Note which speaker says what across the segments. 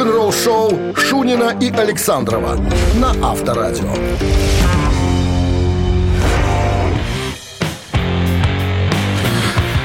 Speaker 1: рок-н-ролл-шоу Шунина и Александрова на Авторадио.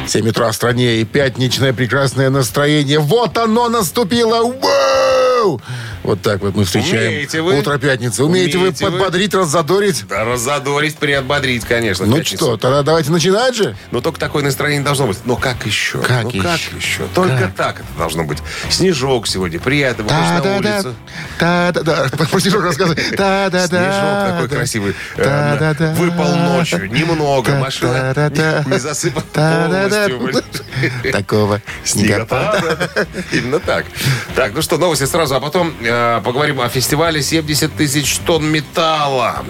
Speaker 2: 7 утра в стране и пятничное прекрасное настроение. Вот оно наступило! Вау! Вот так вот мы встречаем
Speaker 3: Умеете вы?
Speaker 2: утро пятницы. Умеете,
Speaker 3: Умеете
Speaker 2: вы
Speaker 3: вы?
Speaker 2: подбодрить, раззадорить?
Speaker 3: Да, раззадорить, приотбодрить, конечно.
Speaker 2: Ну
Speaker 3: пятницу.
Speaker 2: что, тогда давайте начинать же.
Speaker 3: Но только такое настроение должно быть. Но как еще?
Speaker 2: Как
Speaker 3: ну
Speaker 2: еще?
Speaker 3: как еще? Только
Speaker 2: Как?
Speaker 3: так это должно быть. Снежок сегодня, приятно, выходишь на улицу.
Speaker 2: Да-да-да. Про снежок рассказывай. Да-да-да.
Speaker 3: Снежок такой красивый. э,
Speaker 2: Да-да-да.
Speaker 3: Выпал ночью, немного, машина
Speaker 2: да-да-да.
Speaker 3: не засыпана полностью.
Speaker 2: Такого снегопада.
Speaker 3: Снегопада. Именно так. Так, ну что, новости сразу, а потом э, поговорим о фестивале 70 тысяч тонн металла.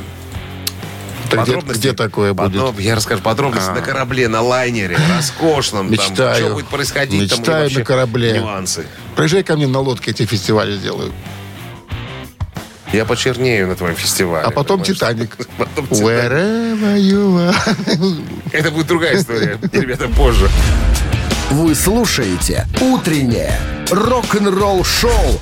Speaker 2: Так где-
Speaker 3: Подробности?
Speaker 2: где такое будет?
Speaker 3: Потом я расскажу подробности на корабле, на лайнере, роскошном. Там,
Speaker 2: Мечтаю.
Speaker 3: что будет происходить там,
Speaker 2: Мечтаю
Speaker 3: вообще
Speaker 2: на корабле.
Speaker 3: Нюансы.
Speaker 2: Приезжай ко мне на лодке, эти фестивали сделаю.
Speaker 3: Я почернею на твоем фестивале.
Speaker 2: А потом
Speaker 3: понимаешь?
Speaker 2: Титаник.
Speaker 3: Потом «Титаник».
Speaker 2: Wherever you are.
Speaker 3: Это будет другая история. Ребята, позже.
Speaker 1: Вы слушаете «Утреннее рок-н-ролл-шоу»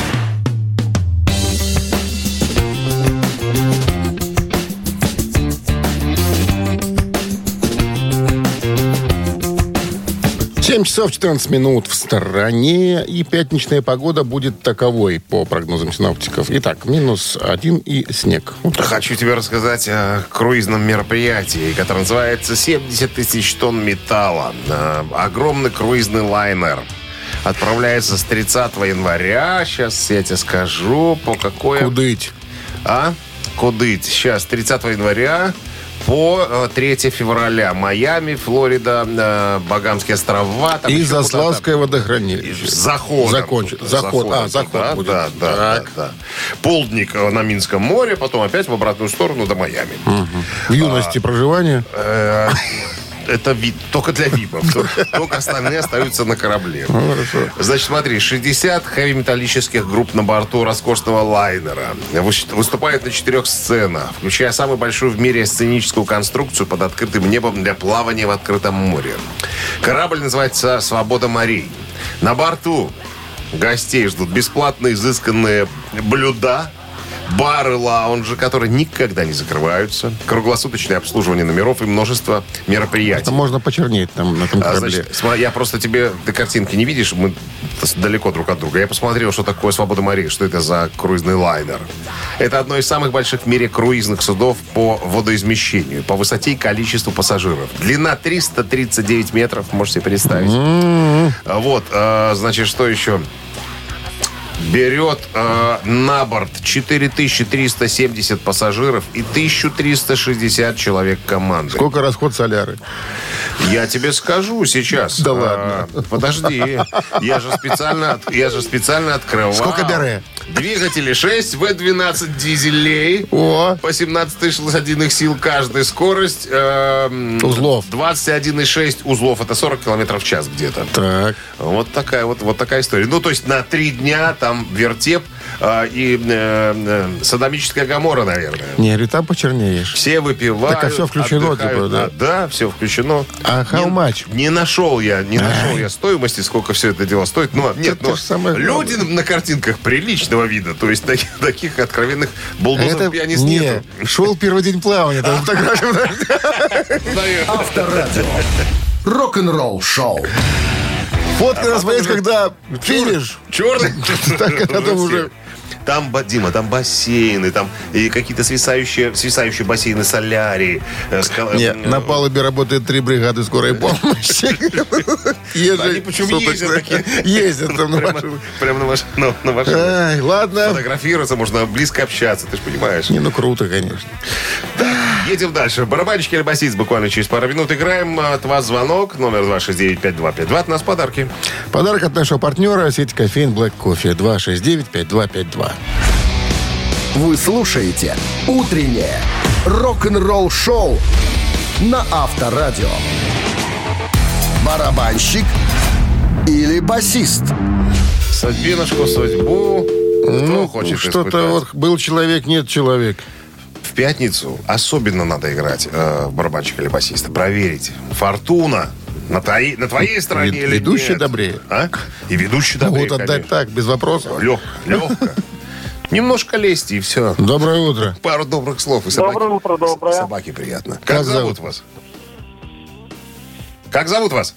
Speaker 2: Семь часов 14 минут в стороне, и пятничная погода будет таковой, по прогнозам синоптиков. Итак, минус один и снег. Вот.
Speaker 3: Хочу тебе рассказать о круизном мероприятии, которое называется «70 тысяч тонн металла». Э, Огромный круизный лайнер. Отправляется с 30 января. Сейчас я тебе скажу, по какой...
Speaker 2: Кудыть.
Speaker 3: А? Кудыть. Сейчас, 30 января по э, 3 февраля. Майами, Флорида, э, Багамские острова. там
Speaker 2: И. Заславское водохранилище.
Speaker 3: Заход.
Speaker 2: Закончи- заход. А, заход
Speaker 3: да,
Speaker 2: будет.
Speaker 3: Да, да, да,
Speaker 2: Так.
Speaker 3: да. Полдник э, на Минском море, потом опять в обратную сторону до Майами.
Speaker 2: В юности проживания.
Speaker 3: Это вид, только для випов. Только- остальные остаются на корабле. Значит, смотри, 60 хэви-металлических групп на борту роскошного лайнера Вы- выступают на четырех сценах, включая самую большую в мире сценическую конструкцию под открытым небом для плавания в открытом море. Корабль называется «Свобода морей». На борту гостей ждут бесплатно изысканные блюда, бары, лаунжи, которые никогда не закрываются, круглосуточное обслуживание номеров и множество мероприятий.
Speaker 2: Там можно почернеть там на этом
Speaker 3: А,
Speaker 2: корабле.
Speaker 3: значит, сма- я просто тебе, ты картинки не видишь, мы далеко друг от друга. Я посмотрел, что такое «Свобода морей», что это за круизный лайнер. Это одно из самых больших в мире круизных судов по водоизмещению, по высоте и количеству пассажиров. Длина 339 метров, можете себе представить. А Вот, а, значит, что еще? Берет э, на борт 4370 пассажиров и 1360 человек команды.
Speaker 2: Сколько расход соляры?
Speaker 3: Я тебе скажу сейчас.
Speaker 2: Да
Speaker 3: А,
Speaker 2: ладно.
Speaker 3: подожди. Я же специально, я же специально открывал.
Speaker 2: Сколько бере?
Speaker 3: Двигатели 6 В12 дизелей.
Speaker 2: О.
Speaker 3: По 17 тысяч лошадиных сил каждая скорость. эм,
Speaker 2: Узлов.
Speaker 3: 21,6 узлов. Это 40 километров в час где-то.
Speaker 2: Так.
Speaker 3: Вот такая вот, вот такая история. Ну, то есть на три дня там вертеп а, и э, э, садомическая гамора, наверное.
Speaker 2: Не, говорю, там почернеешь.
Speaker 3: Все выпивают.
Speaker 2: Так, а всё включено, типа, да?
Speaker 3: А, да, все включено.
Speaker 2: А how
Speaker 3: Не-
Speaker 2: much?
Speaker 3: Не нашел я, не нашел я стоимости, сколько все это дело стоит. Но нет, но люди на картинках приличного вида, то есть таких, откровенных пианист
Speaker 2: не,
Speaker 3: нету.
Speaker 2: шел первый день плавания. Там.
Speaker 1: Авторадио. Рок-н-ролл шоу.
Speaker 2: Фотка раз поедешь, когда финиш.
Speaker 3: Черный.
Speaker 2: Так, это там уже-
Speaker 3: Там, Дима, там бассейны, там и какие-то свисающие, свисающие бассейны солярии. э, ска-
Speaker 2: Не,
Speaker 3: э,
Speaker 2: на палубе работает три бригады скорой помощи. Езжай,
Speaker 3: Они почему ездят такие?
Speaker 2: Ездят там на машине.
Speaker 3: прямо на, маш- на- на машине.
Speaker 2: Ладно.
Speaker 3: Фотографироваться, можно близко общаться, ты же понимаешь.
Speaker 2: Не, ну круто, конечно.
Speaker 3: Едем дальше. Барабанщик или басист буквально через пару минут играем. От вас звонок. Номер 269-5252. От нас подарки.
Speaker 2: Подарок от нашего партнера сети кофеин Black Coffee 269-5252.
Speaker 1: Вы слушаете «Утреннее рок-н-ролл-шоу» на Авторадио. Барабанщик или басист?
Speaker 3: Судьбинушку, судьбу. Кто
Speaker 2: Ну,
Speaker 3: хочет
Speaker 2: что-то вот был человек, нет человек.
Speaker 3: В пятницу особенно надо играть э, в барабанщика или басиста. Проверить. Фортуна На, твоей, на твоей стороне
Speaker 2: Вед-
Speaker 3: или
Speaker 2: ведущий
Speaker 3: нет?
Speaker 2: добрее.
Speaker 3: А? И ведущий добрее,
Speaker 2: Могут отдать так, без вопросов.
Speaker 3: Легко, легко. Немножко лести, и все.
Speaker 2: Доброе утро.
Speaker 3: Пару добрых слов. И собаки,
Speaker 4: Доброе утро, доброе.
Speaker 3: Собаке приятно. Как,
Speaker 2: Как
Speaker 3: зовут
Speaker 2: зовут?
Speaker 3: вас? Как зовут вас?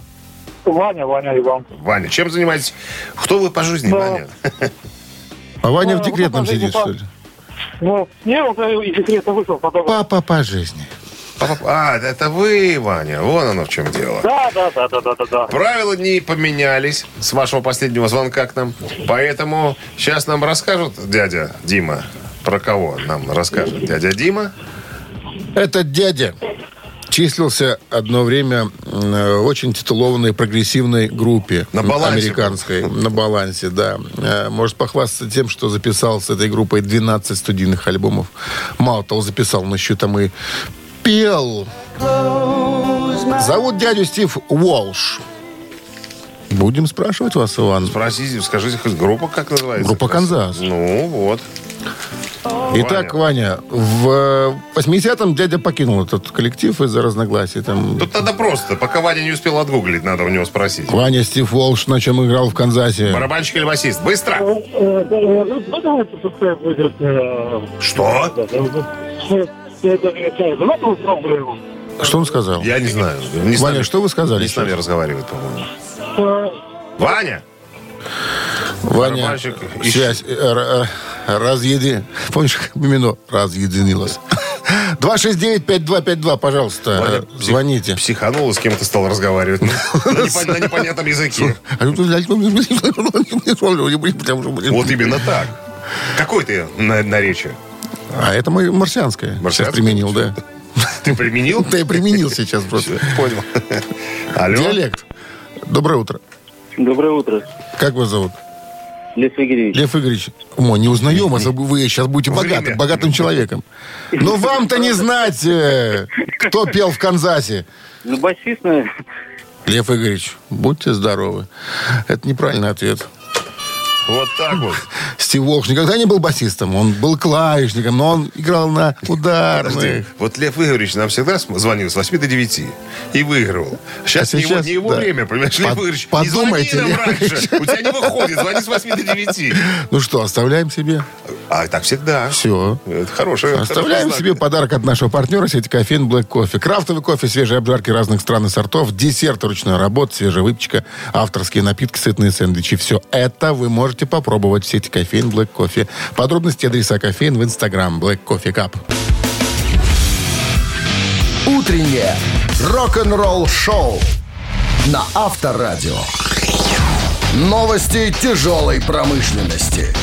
Speaker 4: Ваня, Ваня, Иван.
Speaker 3: Ваня. Чем занимаетесь? Кто вы по жизни,
Speaker 4: Да.
Speaker 3: Ваня?
Speaker 2: А Ваня
Speaker 4: Ну,
Speaker 2: в декретном сидит,
Speaker 4: папа.
Speaker 2: что ли?
Speaker 4: Ну, не, он из декрета вышел, потом...
Speaker 2: Папа по жизни.
Speaker 3: Папа- А, это вы, Ваня. Вон оно в чем дело.
Speaker 4: Да, да, да, да, да, да, да.
Speaker 3: Правила не поменялись с вашего последнего звонка к нам. Поэтому сейчас нам расскажут дядя Дима. Про кого нам расскажет дядя Дима?
Speaker 2: Этот дядя числился одно время м, э, очень титулованной прогрессивной группе.
Speaker 3: На балансе
Speaker 2: Американской. На балансе, да. Э, Может похвастаться тем, что записал с этой группой 12 студийных альбомов. Мало того, записал, но еще там и пел. Зовут дядю Стив Уолш. Будем спрашивать вас, Иван.
Speaker 3: Спросите, скажите, хоть группа как называется?
Speaker 2: Группа «Канзас».
Speaker 3: Ну, вот.
Speaker 2: Итак, Ваня, в 80-м дядя покинул этот коллектив из-за разногласий. Там
Speaker 3: Тут надо просто, пока Ваня не успел отгуглить, надо у него спросить.
Speaker 2: Ваня Стив Волш на чем играл в Канзасе.
Speaker 3: Барабанщик или басист? Быстро!
Speaker 4: Ну, э,
Speaker 3: Что?
Speaker 4: Его.
Speaker 2: Что он сказал?
Speaker 3: Я не знаю. Не
Speaker 2: Ваня,
Speaker 3: нами-
Speaker 2: что вы сказали?
Speaker 3: Не с нами разговаривает, по-моему.
Speaker 4: Э,
Speaker 3: Ваня!
Speaker 2: Ваня,
Speaker 3: барабанщик
Speaker 2: связь э, э, разъеди... Помнишь, как мимино разъединилась? 269-5252, пожалуйста,
Speaker 3: Ваня псих-
Speaker 2: звоните.
Speaker 3: Психанул и с кем-то стал разговаривать. Ну, На непон- на непонятном языке. Вот именно так. Какой ты на- наречие?
Speaker 2: А это мое марсианское. Сейчас
Speaker 3: Марсианское?
Speaker 2: применил, да.
Speaker 3: Ты применил?
Speaker 2: Да я применил сейчас просто.
Speaker 3: Понял. Алло.
Speaker 2: Диалект. Доброе утро.
Speaker 5: Доброе утро.
Speaker 2: Как вас зовут?
Speaker 5: Лев Игоревич.
Speaker 2: Лев Игоревич, о, не узнаем вас, вы сейчас будете богатым, богатым человеком. Но вам-то не знать, э, кто пел в Канзасе.
Speaker 5: Ну, басист, наверное.
Speaker 2: Лев Игоревич, будьте здоровы. Это неправильный ответ.
Speaker 3: Вот так вот.
Speaker 2: Стив Волш никогда не был басистом, он был клавишником, но он играл на
Speaker 3: Подожди,
Speaker 2: ударных.
Speaker 3: вот Лев Игоревич нам всегда звонил с 8 до 9 и выигрывал. Сейчас,
Speaker 2: А
Speaker 3: не его,
Speaker 2: сейчас,
Speaker 3: не его
Speaker 2: да.
Speaker 3: время, понимаешь, Лев Игоревич,
Speaker 2: подумайте,
Speaker 3: не звони
Speaker 2: Лев
Speaker 3: раньше, у тебя не выходит, звони с 8 до 9.
Speaker 2: Ну что, оставляем себе?
Speaker 3: А так всегда.
Speaker 2: Все.
Speaker 3: Это хорошее.
Speaker 2: Оставляем себе подарок от нашего партнера сети кофеин Black Кофе. Крафтовый кофе, свежие обжарки разных стран и сортов, десерт ручной работы, свежая выпечка, авторские напитки, сытные сэндвичи. Все это вы можете попробовать в сети кофеин Black Кофе. Подробности адреса кофеин в инстаграм Black Coffee Cup.
Speaker 1: Утреннее рок-н-ролл-шоу на Авторадио. Новости тяжелой промышленности.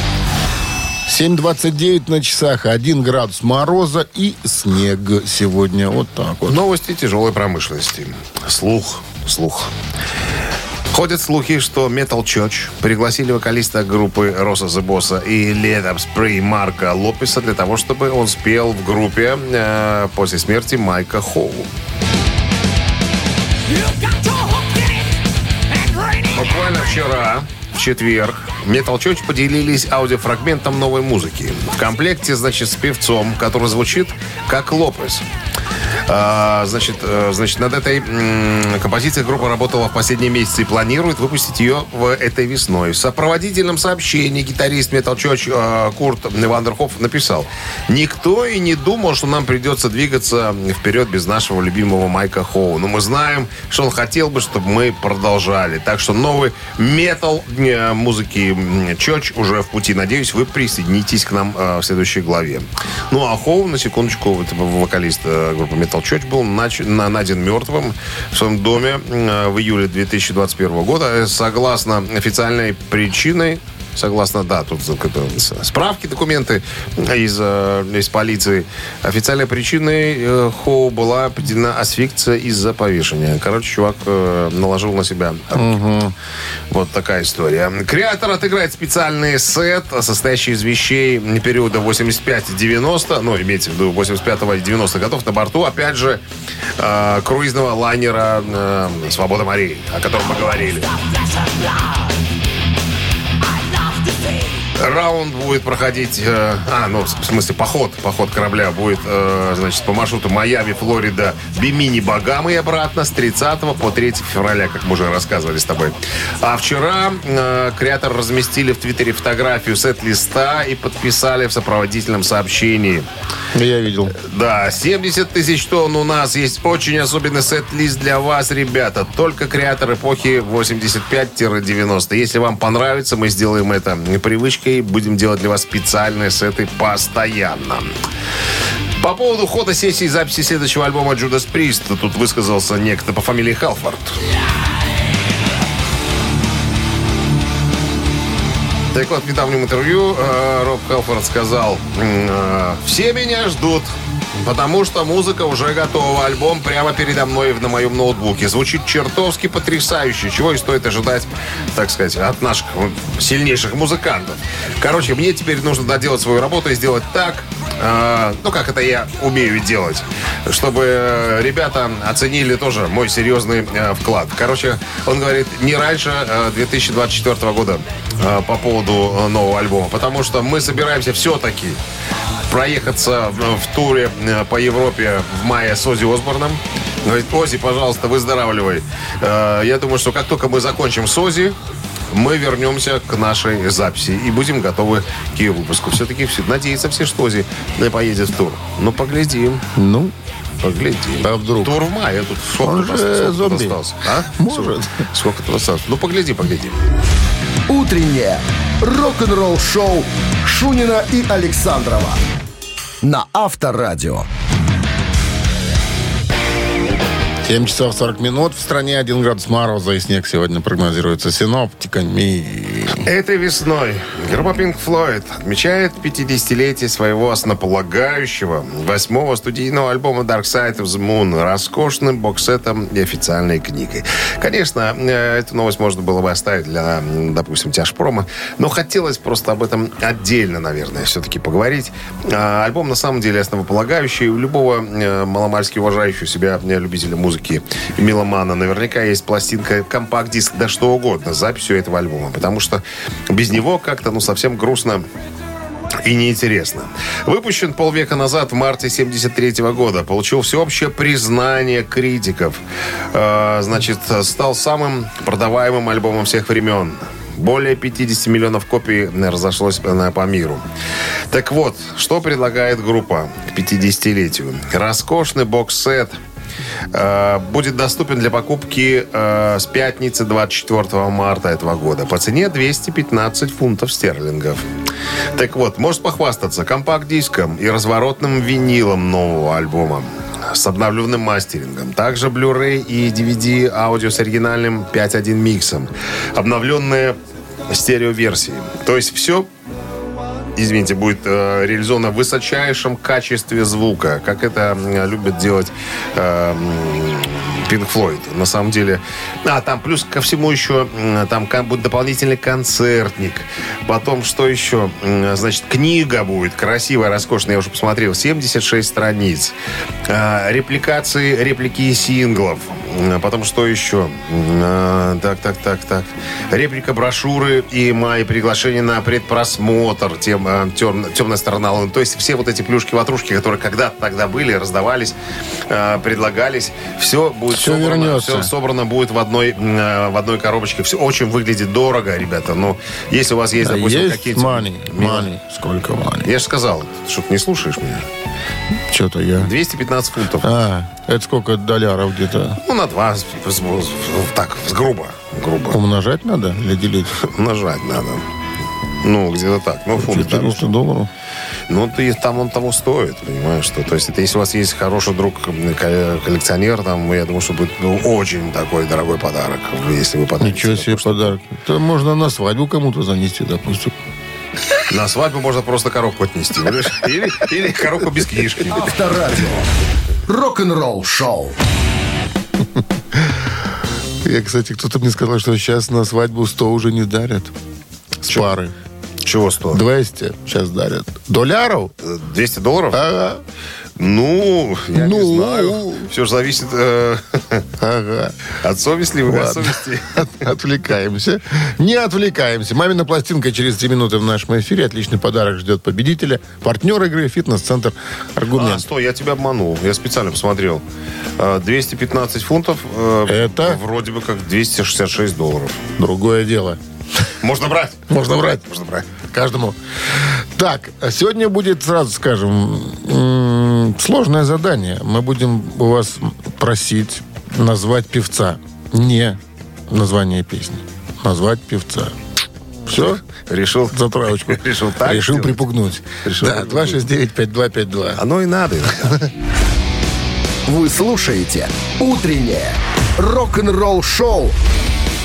Speaker 2: 7.29 на часах, 1 градус мороза и снег сегодня. Вот так вот.
Speaker 3: Новости тяжелой промышленности. Слух, слух. Ходят слухи, что Metal Church пригласили вокалиста группы Роса Bossa и Up Spray Марка Лопеса для того, чтобы он спел в группе э, после смерти Майка Хоу. Буквально вчера, в четверг, Metal Church поделились аудиофрагментом новой музыки. В комплекте, значит, с певцом, который звучит как Лопес. А, значит, э, значит, над этой композицией группа работала в последние месяцы и планирует выпустить ее в этой весной. В сопроводительном сообщении гитарист Metal Church э, Курт Вандерхоф написал «Никто и не думал, что нам придется двигаться вперед без нашего любимого Майка Хоу. Но мы знаем, что он хотел бы, чтобы мы продолжали. Так что новый метал э, музыки м, Church уже в пути. Надеюсь, вы присоединитесь к нам э, в следующей главе. Ну, а Хоу, на секундочку, вот, вокалист э, группы Metal Church, был нач- на- найден мертвым в своем доме э, в июле 2021 года. Согласно официальной причиной, Согласно, да, тут справки, документы из, э, из полиции. Официальной причиной э, Хоу была определена асфикция из-за повешения. Короче, чувак э, наложил на себя руки. Вот такая история. Креатор отыграет специальный сет, состоящий из вещей периода 85-90, ну, имейте в виду 85 и 90 годов на борту, опять же, э, круизного лайнера э, «Свобода морей», о котором мы говорили. Раунд будет проходить, э, а, ну, в смысле, поход, поход корабля будет, э, значит, по маршруту Майами, Флорида, Бимини, Багамы и обратно с 30 по 3 февраля, как мы уже рассказывали с тобой. А вчера э, креатор разместили в Твиттере фотографию сет-листа и подписали в сопроводительном сообщении.
Speaker 2: Я видел.
Speaker 3: Да, 70 тысяч тонн у нас есть очень особенный сет-лист для вас, ребята. Только креатор эпохи 85-90. Если вам понравится, мы сделаем это привычкой. Будем делать для вас специальные сеты постоянно. По поводу хода сессии записи следующего альбома Judas Priest тут высказался некто по фамилии Халфорд. Так вот, в недавнем интервью э, Роб Халфорд сказал, э, «Все меня ждут, потому что музыка уже готова. Альбом прямо передо мной на моем ноутбуке. Звучит чертовски потрясающе, чего и стоит ожидать, так сказать, от наших сильнейших музыкантов. Короче, мне теперь нужно доделать свою работу и сделать так, э, ну, как это я умею делать, чтобы ребята оценили тоже мой серьезный э, вклад. Короче, он говорит, не раньше э, 2024 года э, по поводу нового альбома, потому что мы собираемся все-таки проехаться в, в туре э, по Европе в мае с Ози Осборном. Говорит, Ози, пожалуйста, выздоравливай. Э, Я думаю, что как только мы закончим с Ози, мы вернемся к нашей записи и будем готовы к ее выпуску. Все-таки все, надеются все, что Ози э, поедет в тур. Ну, поглядим.
Speaker 2: Ну,
Speaker 3: Поглядим.
Speaker 2: А вдруг?
Speaker 3: Тур в мае. Тут сколько,
Speaker 2: Он же
Speaker 3: нас- сколько тут
Speaker 2: зомби.
Speaker 3: осталось? А?
Speaker 2: Может.
Speaker 3: Сколько тут осталось? Ну, погляди, погляди.
Speaker 1: Утреннее рок-н-ролл-шоу Шунина и Александрова на Авторадио.
Speaker 2: 7 часов 40 минут. В стране 1 градус мороза и снег сегодня прогнозируется синоптиками.
Speaker 3: Этой весной группа Pink Floyd отмечает 50-летие своего основополагающего восьмого студийного альбома Dark Side of the Moon роскошным боксетом и официальной книгой. Конечно, э, эту новость можно было бы оставить для, допустим, тяжпрома, но хотелось просто об этом отдельно, наверное, все-таки поговорить. А, Альбом на самом деле основополагающий. У любого э, маломальски уважающего себя любителя музыки и меломана наверняка есть пластинка, компакт-диск, да что угодно с записью этого альбома, потому что без него как-то, ну, совсем грустно и неинтересно. Выпущен полвека назад, в марте 73 года. Получил всеобщее признание критиков. Э, значит, стал самым продаваемым альбомом всех времен. Более 50 миллионов копий разошлось по миру. Так вот, что предлагает группа к 50-летию? Роскошный бокс-сет будет доступен для покупки э, с пятницы 24 марта этого года по цене 215 фунтов стерлингов. Так вот, может похвастаться компакт-диском и разворотным винилом нового альбома с обновленным мастерингом. Также Blu-ray и DVD аудио с оригинальным 5.1 миксом. Обновленные стереоверсии. То есть все извините, будет э, реализовано в высочайшем качестве звука, как это любят делать э, Pink Floyd. На самом деле. А, там плюс ко всему еще, там будет дополнительный концертник. Потом, что еще? Значит, книга будет красивая, роскошная. Я уже посмотрел. 76 страниц. Э, репликации, реплики синглов. М, Потом, что еще? Э, Так, так, так, так. Реплика брошюры и мои приглашения на предпросмотр тем, тем- темная сторона Луны. То есть все вот эти плюшки-ватрушки, которые когда-то тогда были, раздавались, предлагались, все будет
Speaker 2: Всё
Speaker 3: собрано,
Speaker 2: вернется.
Speaker 3: всё собрано будет в одной, э, в одной коробочке. Все очень выглядит дорого, ребята. Но если у вас есть, допустим,
Speaker 2: Есть
Speaker 3: какие-то...
Speaker 2: money, money. Сколько money?
Speaker 3: Я же сказал, что ты не слушаешь меня.
Speaker 2: Что-то я...
Speaker 3: 215 фунтов.
Speaker 2: А, это сколько долларов где-то?
Speaker 3: Ну, на два, так, грубо, грубо.
Speaker 2: Умножать надо или делить?
Speaker 3: Нажать надо. Ну, где-то так. Ну, фунт. да,
Speaker 2: 400 долларов?
Speaker 3: Ну, ты, там он того стоит, понимаешь, что. То есть, это если у вас есть хороший друг, коллекционер, там, я думаю, что будет ну, очень такой дорогой подарок, если вы подарите.
Speaker 2: Ничего себе подарок. Это можно на свадьбу кому-то занести, допустим.
Speaker 3: На свадьбу можно просто коробку отнести, понимаешь? Или, или коробку без книжки.
Speaker 1: Авторадио. Рок-н-ролл-шоу.
Speaker 2: Я, кстати, кто-то мне сказал, что сейчас на свадьбу 100 уже не дарят. С пары.
Speaker 3: Чего стоит?
Speaker 2: 200 сейчас дарят. Долларов?
Speaker 3: 200 долларов?
Speaker 2: Ага.
Speaker 3: Ну, я
Speaker 2: Ну.
Speaker 3: не знаю. Все же зависит э,
Speaker 2: Ага.
Speaker 3: от совести или от
Speaker 2: Ладно.
Speaker 3: совести.
Speaker 2: От- Отвлекаемся. Не отвлекаемся. Мамина пластинка через 2 минуты в нашем эфире. Отличный подарок ждет победителя. Партнер игры «Фитнес-центр
Speaker 3: А,
Speaker 2: Аргумент».
Speaker 3: стой, я тебя обманул. Я специально посмотрел. Э, 215 фунтов. э,
Speaker 2: Это?
Speaker 3: Вроде бы как 266 долларов.
Speaker 2: Другое дело.
Speaker 3: Можно брать?
Speaker 2: Можно брать.
Speaker 3: Можно брать.
Speaker 2: Каждому. Так, а сегодня будет, сразу скажем, сложное задание. Мы будем у вас просить назвать певца. Не название песни. Назвать певца. Все?
Speaker 3: Решил.
Speaker 2: Затравочку.
Speaker 3: Решил так
Speaker 2: Решил
Speaker 3: сделать?
Speaker 2: припугнуть.
Speaker 3: Решил
Speaker 2: да,
Speaker 3: припугнуть.
Speaker 2: 269-5252.
Speaker 3: Оно и надо.
Speaker 1: Вы слушаете «Утреннее рок-н-ролл-шоу»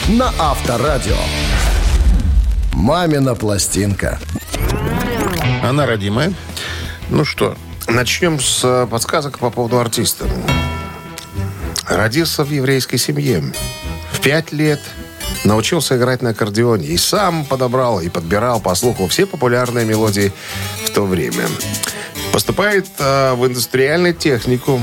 Speaker 1: на Авторадио. «Мамина пластинка».
Speaker 2: Она родимая. Ну что,
Speaker 3: Начнем с э, подсказок по поводу артиста. Родился в еврейской семье. В пять лет научился играть на аккордеоне. И сам подобрал и подбирал по слуху все популярные мелодии в то время. Поступает э, в индустриальный техникум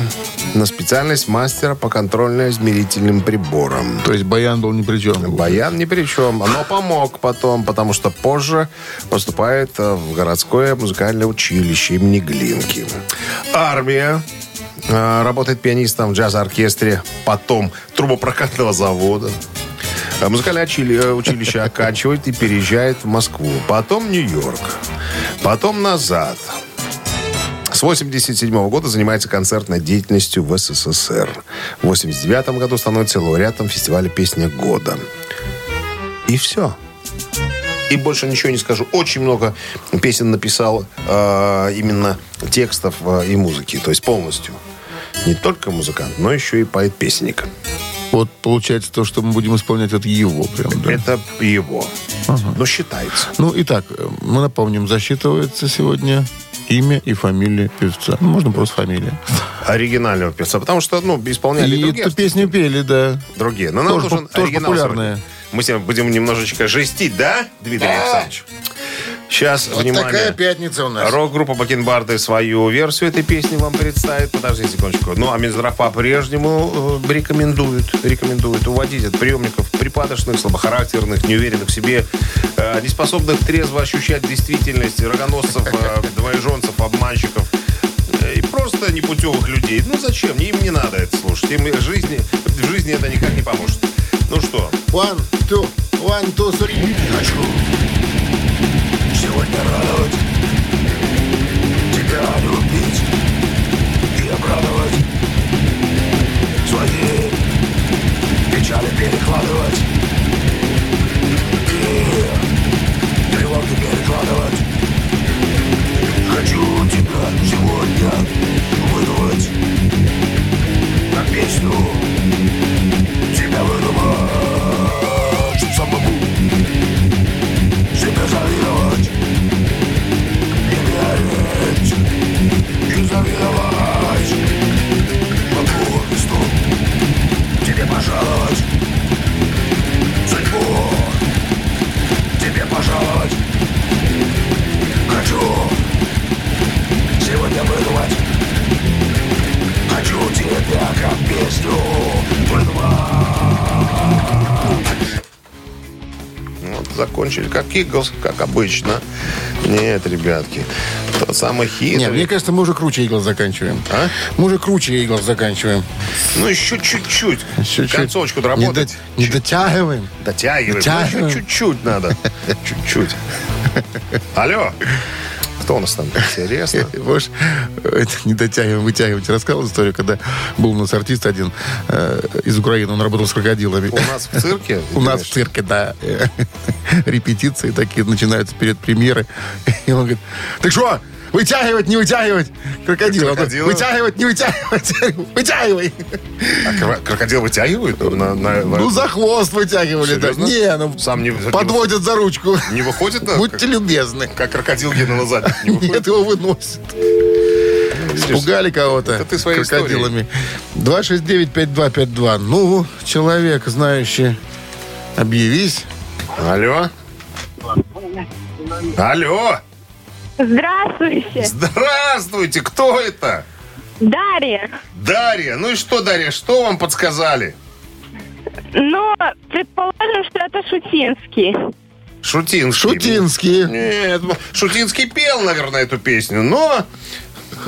Speaker 3: на специальность мастера по контрольно-измерительным приборам.
Speaker 2: то есть Баян был ни при чем.
Speaker 3: Баян ни при чем, но помог потом, потому что позже поступает э, в городское музыкальное училище имени Глинки. Армия. Э, Работает пианистом в джаз-оркестре, потом трубопрокатного завода. Музыкальное э, училище оканчивает и переезжает в Москву. Потом Нью-Йорк. Потом назад. С 87 года занимается концертной деятельностью в СССР. В 89 году становится лауреатом фестиваля «Песня года». И все. И больше ничего не скажу. Очень много песен написал э, именно текстов э, и музыки. То есть полностью. Не только музыкант, но еще и поэт-песенник.
Speaker 2: Вот получается то, что мы будем исполнять, это его прям, да?
Speaker 3: Это его. Но считается.
Speaker 2: Ну, итак, э, мы напомним, засчитывается сегодня имя и фамилия певца. Ну, можно просто фамилия.
Speaker 3: Оригинального певца. Потому что, ну, исполняли
Speaker 2: И
Speaker 3: другие
Speaker 2: эту песню пели, да.
Speaker 3: другие. Но нам
Speaker 2: Тоже
Speaker 3: нужен
Speaker 2: тоже
Speaker 3: оригинал
Speaker 2: популярная.
Speaker 3: сегодня. Мы сегодня будем немножечко жестить, да, Дмитрий Александрович? Сейчас, внимание.
Speaker 2: пятница у нас.
Speaker 3: Рок-группа Бакенбарды свою версию этой песни вам представит. Подожди секундочку. Ну, а Минздрав по-прежнему э, рекомендует, рекомендует уводить от приемников припадочных, слабохарактерных, неуверенных в себе, э, неспособных трезво ощущать действительность, рогоносцев, э, двоеженцев, обманщиков э, и просто непутевых людей. Ну, зачем? Им не надо это слушать. Им в жизни, в жизни это никак не поможет. Ну что,
Speaker 2: One, two, one, two, three.
Speaker 6: Радовать. Тебя любить И обрадовать. Свои печали перекладывать. И тревоги перекладывать. Хочу тебя сегодня выдумать Как песню Завидовать Могу Тебе пожаловать Судьбу Тебе пожаловать Хочу Сегодня выдумать Хочу тебя как песню
Speaker 3: Вот, закончили как Иглс, как обычно. Нет, ребятки. Тот самый хит.
Speaker 2: Не, мне кажется, мы уже круче Иглов заканчиваем.
Speaker 3: А?
Speaker 2: Мы уже круче Иглов заканчиваем.
Speaker 3: Ну, еще чуть-чуть.
Speaker 2: Чуть-чуть.
Speaker 3: Концовочку
Speaker 2: Не,
Speaker 3: доработать.
Speaker 2: до- не дотягиваем.
Speaker 3: Дотягиваем.
Speaker 2: Дотягиваем.
Speaker 3: Ну, еще чуть-чуть надо. Чуть-чуть. Алло. Кто у нас там? Интересно.
Speaker 2: Можешь это, не дотягиваем, вытягивать. Рассказывал историю, когда был у нас артист один э, из Украины, он работал с крокодилами.
Speaker 3: У нас в цирке?
Speaker 2: У нас в цирке, да, репетиции такие начинаются перед премьерой. И он говорит, ты что, вытягивать, не вытягивать? Крокодил.
Speaker 3: Крокодила?
Speaker 2: Вытягивать, не вытягивать. Вытягивай.
Speaker 3: А кро- крокодил вытягивают? На, на-
Speaker 2: Ну, за хвост вытягивали. Да. Не, ну,
Speaker 3: Сам не-
Speaker 2: подводят за ручку.
Speaker 3: Не выходит? да?
Speaker 2: Будьте любезны.
Speaker 3: Как крокодил Гена задник не
Speaker 2: Нет, его выносят. Испугали кого-то
Speaker 3: Это ты своей
Speaker 2: крокодилами. 269-5252. Ну, человек, знающий, объявись.
Speaker 3: Алло? Алло?
Speaker 7: Здравствуйте.
Speaker 3: Здравствуйте, кто это?
Speaker 7: Дарья.
Speaker 3: Дарья. Ну и что, Дарья, что вам подсказали?
Speaker 7: Но предположим, что это Шутинский.
Speaker 3: Шутинский.
Speaker 2: Шутинский.
Speaker 3: Нет, Шутинский пел, наверное, эту песню, но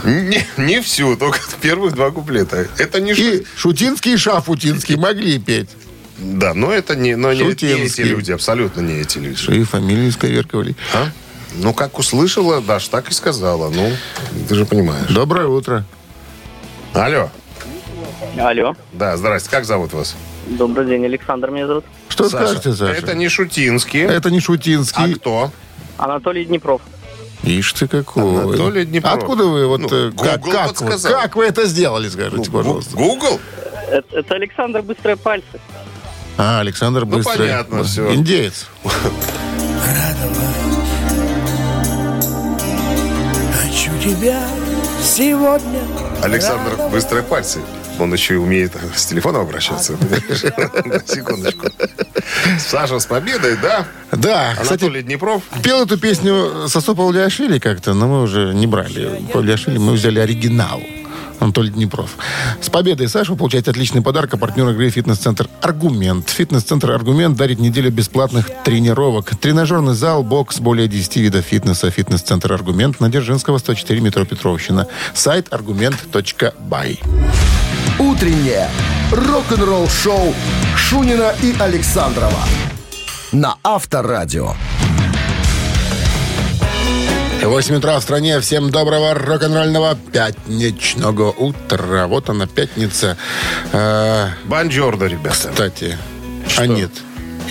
Speaker 3: не, не всю, только первых два куплета. Это не Шу-
Speaker 2: И Шутинский, и Шафутинский могли петь.
Speaker 3: Да, но это не, но не, не эти люди, абсолютно не эти люди.
Speaker 2: Что и фамилию исковерковали.
Speaker 3: А? Ну, как услышала, Даш, так и сказала. Ну, ты же понимаешь.
Speaker 2: Доброе утро.
Speaker 3: Алло.
Speaker 5: Алло.
Speaker 3: Да, здрасте. Как зовут вас?
Speaker 5: Добрый день, Александр меня зовут.
Speaker 2: Что скажете, Саша?
Speaker 3: Это не Шутинский.
Speaker 2: Это не
Speaker 3: А
Speaker 2: Шутинский.
Speaker 3: кто?
Speaker 5: Анатолий Днепров.
Speaker 2: Ишь ты какой.
Speaker 3: Анатолий Днепров.
Speaker 2: Откуда вы вот...
Speaker 3: Ну,
Speaker 2: э, как, как,
Speaker 3: подсказал.
Speaker 2: как вы это сделали, скажите,
Speaker 3: Гу-
Speaker 2: пожалуйста?
Speaker 3: Google?
Speaker 5: Это, это Александр Быстрые пальцы.
Speaker 2: А, Александр
Speaker 3: Ну,
Speaker 2: Быстрый.
Speaker 3: понятно
Speaker 2: Да.
Speaker 3: всё.
Speaker 2: Индеец.
Speaker 6: тебя сегодня.
Speaker 3: Александр Быстрые пальцы. Он еще и умеет с телефоном обращаться. понимаешь? Секундочку. Саша с победой, да?
Speaker 2: Да, кстати,
Speaker 3: Анатолий Днепров.
Speaker 2: пел эту песню Сосо Павлиашвили как-то, но мы уже не брали Павлиашвили, мы взяли оригинал. Анатолий Днепров. С победой, Саша, вы получаете отличный подарок от партнера игры «Фитнес-центр Аргумент». «Фитнес-центр Аргумент» дарит неделю бесплатных тренировок. Тренажерный зал, бокс, более 10 видов фитнеса. «Фитнес-центр Аргумент» на Дзержинского, 104, метро Петровщина. Сайт аргумент.бай.
Speaker 1: Утреннее рок-н-ролл-шоу Шунина и Александрова на Авторадио.
Speaker 2: 8 утра в стране. Всем доброго рок-н-ролльного пятничного утра. Вот она, пятница. Э,
Speaker 3: Бонжорно, ребята.
Speaker 2: кстати,
Speaker 3: Что?
Speaker 2: а нет.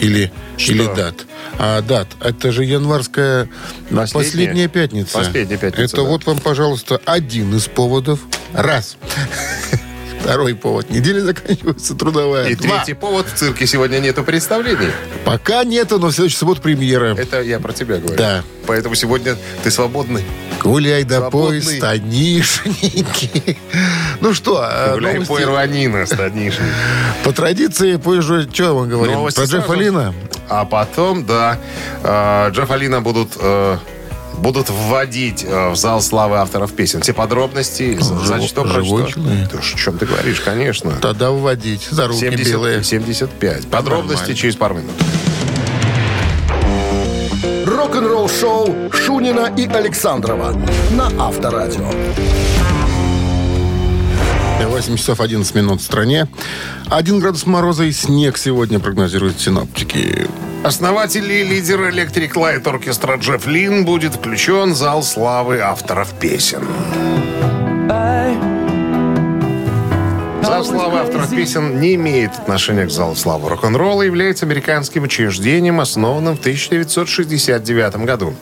Speaker 2: Или,
Speaker 3: Что?
Speaker 2: или дат. А дат, это же январская
Speaker 3: Последняя?
Speaker 2: последняя, пятница.
Speaker 3: Последняя пятница,
Speaker 2: Это
Speaker 3: да.
Speaker 2: вот вам, пожалуйста, один из поводов. Раз. Второй повод. Неделя заканчивается трудовая.
Speaker 3: И
Speaker 2: Два.
Speaker 3: третий повод. В цирке сегодня нету представлений.
Speaker 2: Пока нету, но в следующую субботу премьера.
Speaker 3: Это я про тебя говорю.
Speaker 2: Да.
Speaker 3: Поэтому сегодня ты свободный.
Speaker 2: Гуляй да
Speaker 3: Свободный.
Speaker 2: пой, станишники. Ну что, а,
Speaker 3: Гуляй
Speaker 2: новости?
Speaker 3: по Ируанина, станишный.
Speaker 2: По традиции, позже, что мы говорим?
Speaker 3: Новости
Speaker 2: Про Джеффа. Лина?
Speaker 3: А потом, да, э, Джефф Алина будут... будут вводить э, в зал славы авторов песен. Все подробности,
Speaker 2: Жив-
Speaker 3: что, про
Speaker 2: живой
Speaker 3: что.
Speaker 2: человек.
Speaker 3: Да о чем ты говоришь, конечно.
Speaker 2: Тогда вводить за руки
Speaker 3: 70,
Speaker 2: белые.
Speaker 3: 75. Подробности
Speaker 2: Нормально.
Speaker 3: через пару минут.
Speaker 1: Рок-н-ролл-шоу Шунина и Александрова на Авторадио.
Speaker 2: 8 часов 11 минут в стране. 1 градус мороза и снег сегодня прогнозируют синоптики.
Speaker 3: Основатель и лидер Electric Light оркестра Джефф Лин будет включен в зал славы авторов песен. Зал славы авторов песен не имеет отношения к залу славы рок-н-ролла является американским учреждением, основанным в 1969 году.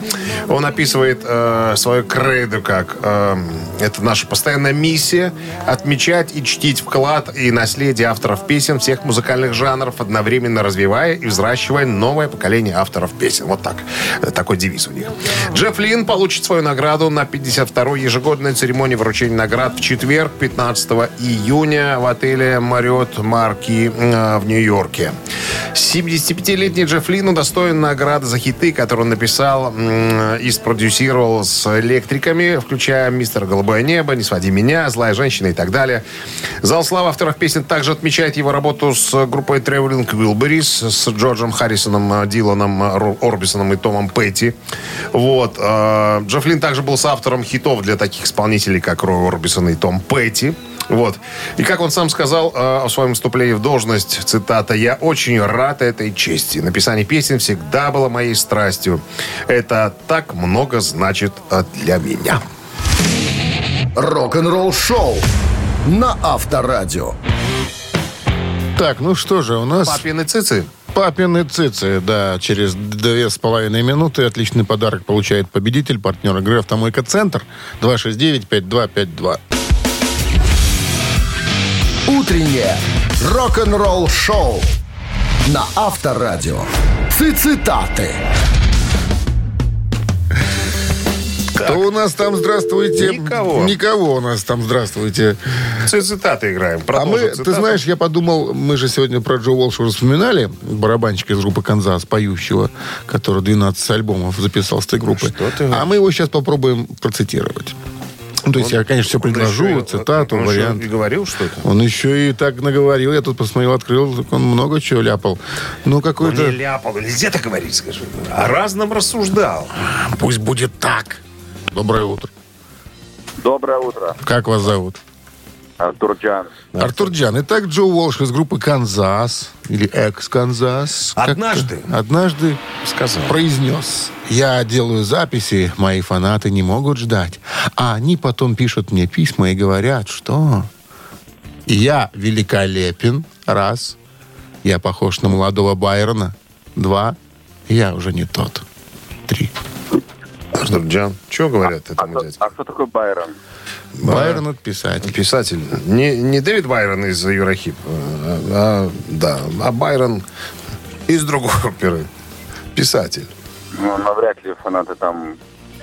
Speaker 3: Он описывает э, свою кредо как э, это наша постоянная миссия отмечать и чтить вклад и наследие авторов песен всех музыкальных жанров, одновременно развивая и взращивая новое поколение авторов песен. Вот так. Э, Такой девиз у них. Джефф Лин получит свою награду на 52-й ежегодной церемонии вручения наград в четверг, 15 июня в отеле Мариот Марки э, в Нью-Йорке. 75-летний Джефф Лин удостоен награды за хиты, которые он написал и спродюсировал с электриками, включая «Мистер Голубое небо», «Не своди меня», «Злая женщина» и так далее. Зал славы авторов песен также отмечает его работу с группой Traveling Wilburys, с Джорджем Харрисоном, э, Диланом э, Орбисоном и Томом Петти. Вот. Джефф Лин также был соавтором хитов для таких исполнителей, как Рой Орбисон и Том Петти. Вот. И как он сам сказал э, в своем выступлении в должность, цитата, «Я очень рад этой чести. Написание песен всегда было моей страстью. Это так много значит э, для меня».
Speaker 1: Рок-н-ролл-шоу на Авторадио.
Speaker 2: Так, ну что же, у нас...
Speaker 3: Папины цицы.
Speaker 2: Папины цицы, да, через две с половиной минуты отличный подарок получает победитель, партнер игры «Автомойка Центр» 269-5252.
Speaker 1: Утреннее рок-н-ролл-шоу на Авторадио. Цитаты.
Speaker 2: Кто у нас там, здравствуйте?
Speaker 3: Никого.
Speaker 2: Никого у нас там, здравствуйте.
Speaker 3: Цитаты играем.
Speaker 2: А
Speaker 3: Продолжим
Speaker 2: мы, ты
Speaker 3: цитаты.
Speaker 2: знаешь, я подумал, мы же сегодня про Джо Уолша вспоминали, барабанщика из группы «Канзас», поющего, который 12 альбомов записал с этой группы.
Speaker 3: Что ты
Speaker 2: а мы его сейчас попробуем процитировать. Ну, то есть я, конечно, все
Speaker 3: Он
Speaker 2: предложу,
Speaker 3: еще
Speaker 2: цитату,
Speaker 3: он еще
Speaker 2: вариант.
Speaker 3: и говорил что-то.
Speaker 2: Он еще и так наговорил, я тут посмотрел, открыл, так он много чего ляпал. Ну,
Speaker 3: Он
Speaker 2: какой-то...
Speaker 3: не ляпал, нельзя так говорить, скажи. О разном рассуждал.
Speaker 2: Пусть будет так. Доброе утро.
Speaker 8: Доброе утро,
Speaker 2: Как вас зовут?
Speaker 8: Артур Джан.
Speaker 2: Артур Джан. Итак, Джо Уолш из группы «Канзас» или «Экс-Канзас». Как-
Speaker 3: Однажды.
Speaker 2: Однажды
Speaker 3: Сказал.
Speaker 2: произнес. Я делаю записи, мои фанаты не могут ждать. А они потом пишут мне письма и говорят, что я великолепен, раз. Я похож на молодого Байрона, два. Я уже не тот, три.
Speaker 3: Артур Джан. Что говорят этому
Speaker 8: А,
Speaker 3: дядьке?
Speaker 8: а кто такой Байрон?
Speaker 2: Байрон это писатель.
Speaker 3: Писатель. Не, не Дэвид Байрон из Юрахип, а, а, да, а Байрон из другой оперы. Писатель.
Speaker 8: Ну, навряд ли фанаты там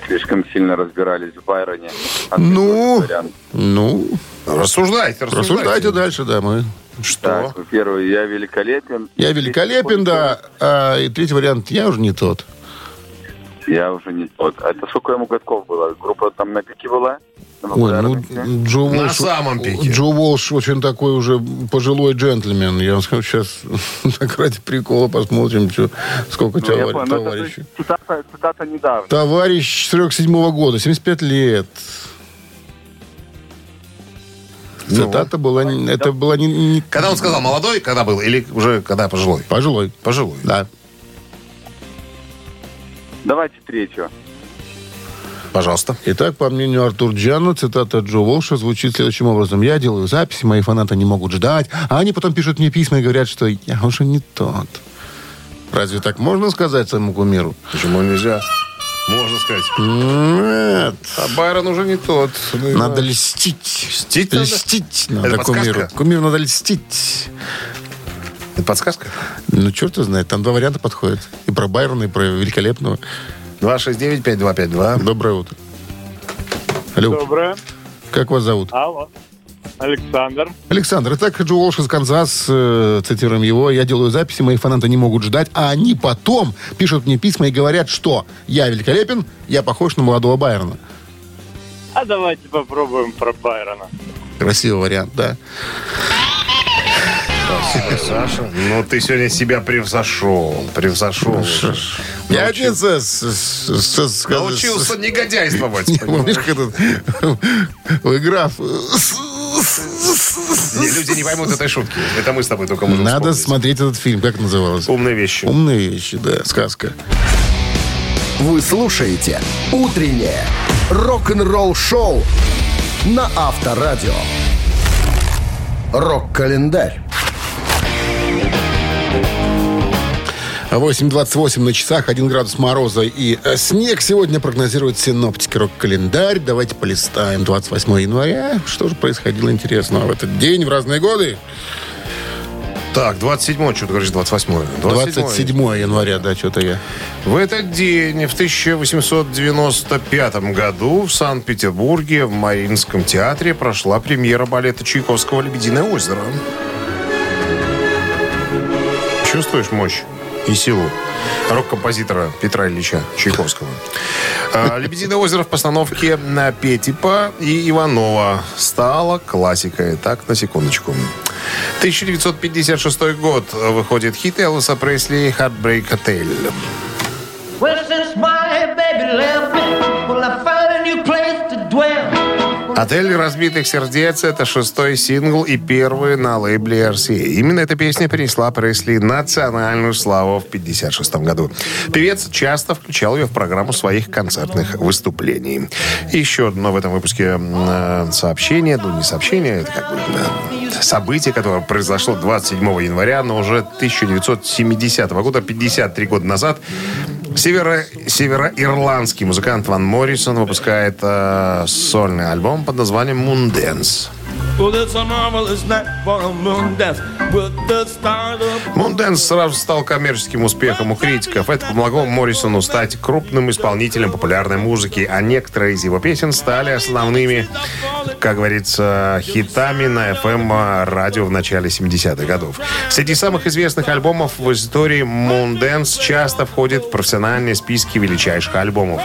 Speaker 8: слишком сильно разбирались в Байроне. А
Speaker 2: Ну, ну,
Speaker 3: Рассуждайте, рассуждайте.
Speaker 2: рассуждайте дальше, да, мы.
Speaker 3: Что?
Speaker 8: Так, первый, я великолепен.
Speaker 2: Я великолепен, да. А, и третий вариант, я уже не тот.
Speaker 8: Я уже не тот. А это сколько ему годков было? Группа там на пике была? На
Speaker 2: Ой, ну? Джо
Speaker 3: На
Speaker 2: Уолш,
Speaker 3: самом пике.
Speaker 2: Джо Уолш очень такой уже пожилой джентльмен. Я вам скажу, сейчас так ради прикола посмотрим, что, сколько
Speaker 8: Ну,
Speaker 2: товар-
Speaker 8: понял, это
Speaker 2: товарищей.
Speaker 8: цитата, цитата недавно.
Speaker 2: Товарищ 47 года, 75 лет.
Speaker 3: Ну,
Speaker 2: Цитата была, не- это была не, не-
Speaker 3: Когда он сказал молодой, когда был, или уже когда пожилой?
Speaker 2: пожилой.
Speaker 3: Пожилой.
Speaker 2: Да.
Speaker 8: Давайте третью.
Speaker 3: Пожалуйста.
Speaker 2: Итак, по мнению Артур Джана, цитата Джо Волша звучит следующим образом. «Я делаю записи, мои фанаты не могут ждать, а они потом пишут мне письма и говорят, что я уже не тот». Разве так можно сказать своему кумиру?
Speaker 3: Почему нельзя? Можно сказать.
Speaker 2: Нет.
Speaker 3: А Байрон уже не тот. Ну,
Speaker 2: Надо льстить.
Speaker 3: Льстить надо?
Speaker 2: Льстить
Speaker 3: Это
Speaker 2: надо
Speaker 3: подсказка?
Speaker 2: кумиру. Кумиру надо льстить.
Speaker 3: Это подсказка?
Speaker 2: Ну, черт его знает. Там два варианта подходят. И про Байрона, и про Великолепного.
Speaker 3: 269-5252.
Speaker 2: Доброе утро. Алло,
Speaker 4: Доброе.
Speaker 2: как вас зовут?
Speaker 4: Алло. Александр.
Speaker 2: Александр, итак, Джо Уолш из Канзас, э, цитируем его, «Я делаю записи, мои фанаты не могут ждать, а они потом пишут мне письма и говорят, что я великолепен, я похож на молодого Байрона».
Speaker 4: А давайте попробуем про Байрона.
Speaker 2: Красивый вариант, да?
Speaker 3: Спасибо, Саша. Ну, ты сегодня себя превзошел. Превзошел.
Speaker 2: С- с- с-
Speaker 3: Научился негодяйствовать.
Speaker 2: Не, Помнишь, как этот игра...
Speaker 3: Не, Люди не поймут этой шутки. Это мы с тобой только можем
Speaker 2: Надо
Speaker 3: вспомнить.
Speaker 2: смотреть этот фильм, как называлось?
Speaker 3: Умные вещи.
Speaker 2: Умные вещи, да, сказка.
Speaker 1: Вы слушаете «Утреннее рок-н-ролл-шоу» на Авторадио. Рок-календарь.
Speaker 2: 8.28 на часах, 1 градус мороза и э, снег сегодня прогнозирует синоптики рок-календарь. Давайте полистаем. 28 января. Что же происходило интересного в этот день, в разные годы?
Speaker 3: Так, 27 что ты говоришь, 28
Speaker 2: 27 января, да, что-то я.
Speaker 3: В этот день, в 1895 году, в Санкт-Петербурге, в Мариинском театре прошла премьера балета Чайковского «Лебединое озеро». Чувствуешь мощь и силу рок-композитора Петра Ильича Чайковского? А, «Лебединое озеро» в постановке на Петипа и Иванова стала классикой. Так, на секундочку. 1956 год выходит хит Элвиса Пресли «Heartbreak Hotel».
Speaker 9: Well, since my baby left me, will I find
Speaker 3: «Отель разбитых сердец» — это шестой сингл и первый на лейбле RCA. Именно эта песня принесла Пресли национальную славу в 1956 году. Певец часто включал ее в программу своих концертных выступлений. Еще одно в этом выпуске э, сообщение, ну не сообщение, это как бы э, событие, которое произошло 27 января, но уже 1970 года, 53 года назад. Северо, североирландский музыкант Ван Моррисон выпускает э, сольный альбом под названием «Moon Dance».
Speaker 6: Well, it's a marvelous night for a moon dance with the stars of
Speaker 3: Мунденс сразу стал коммерческим успехом у критиков. Это помогло Моррисону стать крупным исполнителем популярной музыки, а некоторые из его песен стали основными, как говорится, хитами на FM-радио в начале 70-х годов. Среди самых известных альбомов в истории Мунденс часто входит в профессиональные списки величайших альбомов.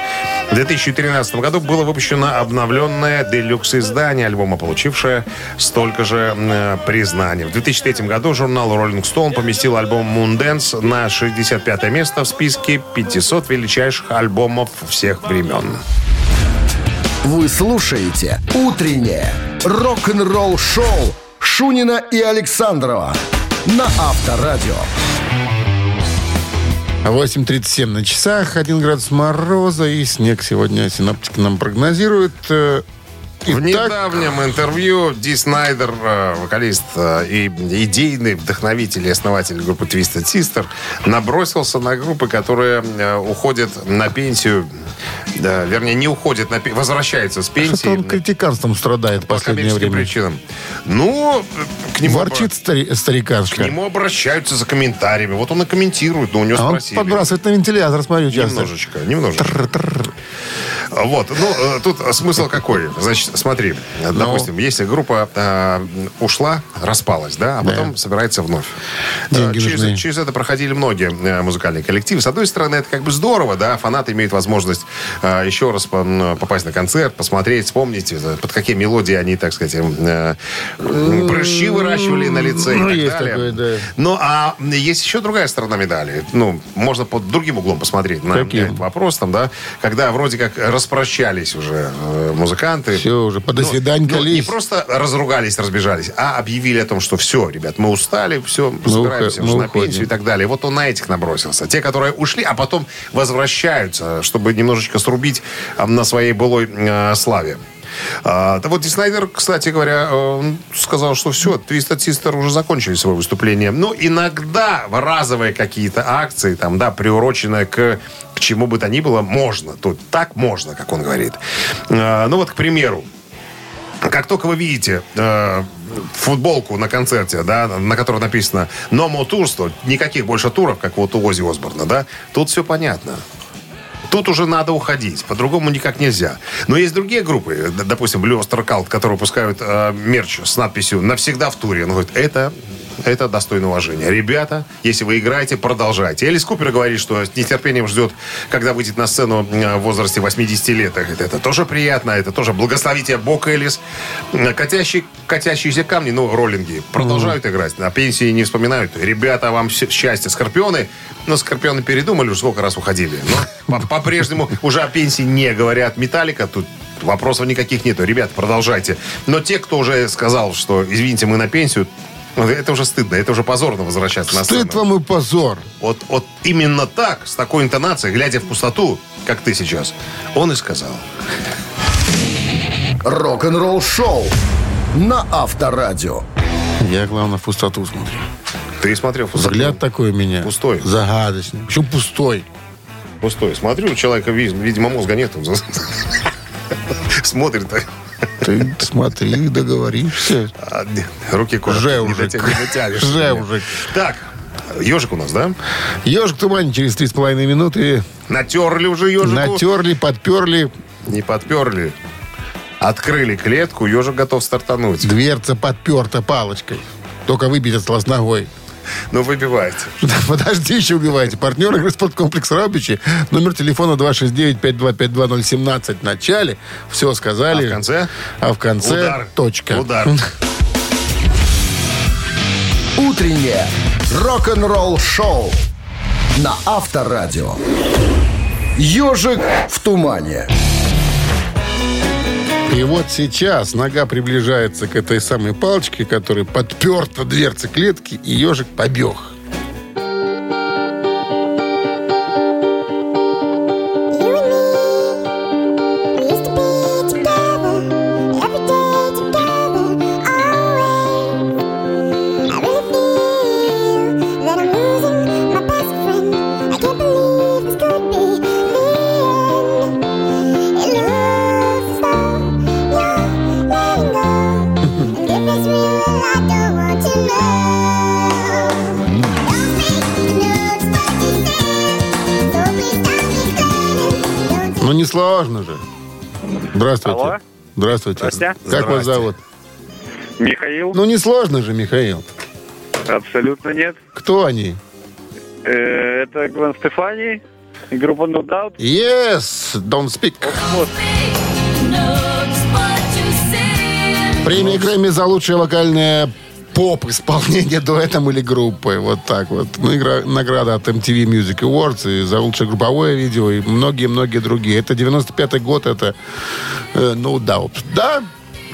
Speaker 3: В 2013 году было выпущено обновленное делюкс-издание альбома, получившее столько же э, признаний. В 2003 году журнал Rolling Stone поместил альбом Moondance на 65 место в списке 500 величайших альбомов всех времен.
Speaker 1: Вы слушаете «Утреннее рок-н-ролл-шоу» Шунина и Александрова на Авторадио.
Speaker 2: 8.37 на часах, 1 градус мороза и снег сегодня синаптики нам прогнозируют.
Speaker 3: В недавнем интервью Ди Снайдер, э, вокалист э, и идейный вдохновитель и основатель группы Twisted Sister, набросился на группы, которые э, уходят на пенсию, да, вернее, не уходят на пенсию, возвращаются с
Speaker 2: что-то
Speaker 3: пенсии
Speaker 2: он критиканством страдает в
Speaker 3: по
Speaker 2: последнее время.
Speaker 3: причинам. Ну, к нему,
Speaker 2: Ворчит стари-
Speaker 3: к
Speaker 2: старикашка.
Speaker 3: нему обращаются за комментариями. Вот он и комментирует, но у него
Speaker 2: А он
Speaker 3: спросили.
Speaker 2: подбрасывает на вентилятор, смотрю, часто.
Speaker 3: Немножечко, немножечко. Вот, ну, э, тут смысл какой? Значит, смотри,
Speaker 2: Ну.
Speaker 3: допустим, если группа э, ушла, распалась, да, а потом собирается вновь.
Speaker 2: Деньги
Speaker 3: через,
Speaker 2: нужны.
Speaker 3: через это проходили многие э, музыкальные коллективы. С одной стороны, это как бы здорово, да, фанаты имеют возможность еще раз попасть на концерт, посмотреть, вспомнить, э, под какие мелодии они, так сказать, э, э, прыщи выращивали на лице
Speaker 2: Ну,
Speaker 3: и
Speaker 2: есть
Speaker 3: так далее.
Speaker 2: такое, да.
Speaker 3: Ну, а есть еще другая сторона медали. Ну, можно под другим углом посмотреть на
Speaker 2: Каким?
Speaker 3: этот вопрос, там, да, когда вроде как распрощались уже э, музыканты.
Speaker 2: Все уже, по до
Speaker 3: Ну, ну, не просто разругались, разбежались, а объявили о том, что все, ребят, мы устали, все, собираемся
Speaker 2: ухо-
Speaker 3: уже
Speaker 2: мы
Speaker 3: на пенсию
Speaker 2: уходим.
Speaker 3: и так далее. Вот он на этих набросился. Те, которые ушли, а потом возвращаются, чтобы немножечко срубить а, на своей былой э, славе. А, да вот Снайдер, кстати говоря, э, сказал, что все, Twisted Sister уже закончили свое выступление. Но иногда разовые какие-то акции, там, да, приуроченные к, к чему бы то ни было, можно. Тут так можно, как он говорит. А, ну вот, к примеру, как только вы видите э, футболку на концерте, да, на которой написано «No more tours», то никаких больше туров, как вот у Ози Осборна, да, тут все понятно. Тут уже надо уходить. По-другому никак нельзя. Но есть другие группы, допустим, Oyster Cult, которые выпускают э, мерч с надписью «Навсегда в туре». Он говорит, это, это достойно уважения. Ребята, если вы играете, продолжайте. Элис Купер говорит, что с нетерпением ждет, когда выйдет на сцену в возрасте 80 лет. Говорит, это тоже приятно, это тоже благословите Бог Элис. Катящие, катящиеся камни, ну, роллинги, продолжают играть. На пенсии не вспоминают. Ребята, вам счастья. Скорпионы, ну, Скорпионы передумали, уж сколько раз уходили. Но по- по-прежнему уже о пенсии не говорят. Металлика тут вопросов никаких нету. Ребята, продолжайте. Но те, кто уже сказал, что, извините, мы на пенсию, это уже стыдно, это уже позорно возвращаться на сцену.
Speaker 2: Стыд вам и позор.
Speaker 3: Вот, вот именно так, с такой интонацией, глядя в пустоту, как ты сейчас, он и сказал.
Speaker 1: Рок-н-ролл-шоу на Авторадио.
Speaker 2: Я, главное, в пустоту смотрю.
Speaker 3: Ты смотрел пустоту?
Speaker 2: Взгляд такой у меня.
Speaker 3: Пустой.
Speaker 2: Загадочный. Почему пустой?
Speaker 3: Пустой. Смотрю, у человека, ви- видимо, мозга нет. Он Смотрит.
Speaker 2: Ты смотри, договоришься.
Speaker 3: А, Руки не
Speaker 2: уже.
Speaker 3: не дотянешь.
Speaker 2: Же
Speaker 3: Нет.
Speaker 2: уже.
Speaker 3: Так, ежик у нас, да?
Speaker 2: Ежик в тумане через три с половиной минуты.
Speaker 3: Натерли уже ежику?
Speaker 2: Натерли, подперли.
Speaker 3: Не подперли. Открыли клетку, ежик готов стартануть.
Speaker 2: Дверца подперта палочкой. Только выбить осталось ногой.
Speaker 3: Ну, выбивайте.
Speaker 2: Подожди, еще убивайте. Партнер игры «Спорткомплекс Раубичи». Номер телефона 269-5252017 в начале. Все сказали.
Speaker 3: А в конце?
Speaker 2: А в конце
Speaker 3: Удар.
Speaker 2: точка.
Speaker 3: Удар.
Speaker 1: Утреннее рок-н-ролл-шоу на Авторадио. Ежик в тумане.
Speaker 2: И вот сейчас нога приближается к этой самой палочке, которая подперта дверцы клетки, и ежик побег. Здравствуйте.
Speaker 5: Алло.
Speaker 2: Здравствуйте.
Speaker 5: Здрасте.
Speaker 2: Как вас зовут?
Speaker 5: Михаил?
Speaker 2: Ну, несложно же, Михаил.
Speaker 5: Абсолютно нет.
Speaker 2: Кто они?
Speaker 5: Э, это Гвен Стефани, группа No Doubt.
Speaker 2: Yes, don't speak. Премия Грэмми за лучшее вокальное поп-исполнение дуэтом или группой. Вот так вот. Ну, игра, награда от MTV Music Awards и за лучшее групповое видео и многие-многие другие. Это 95-й год, это No Doubt. Да,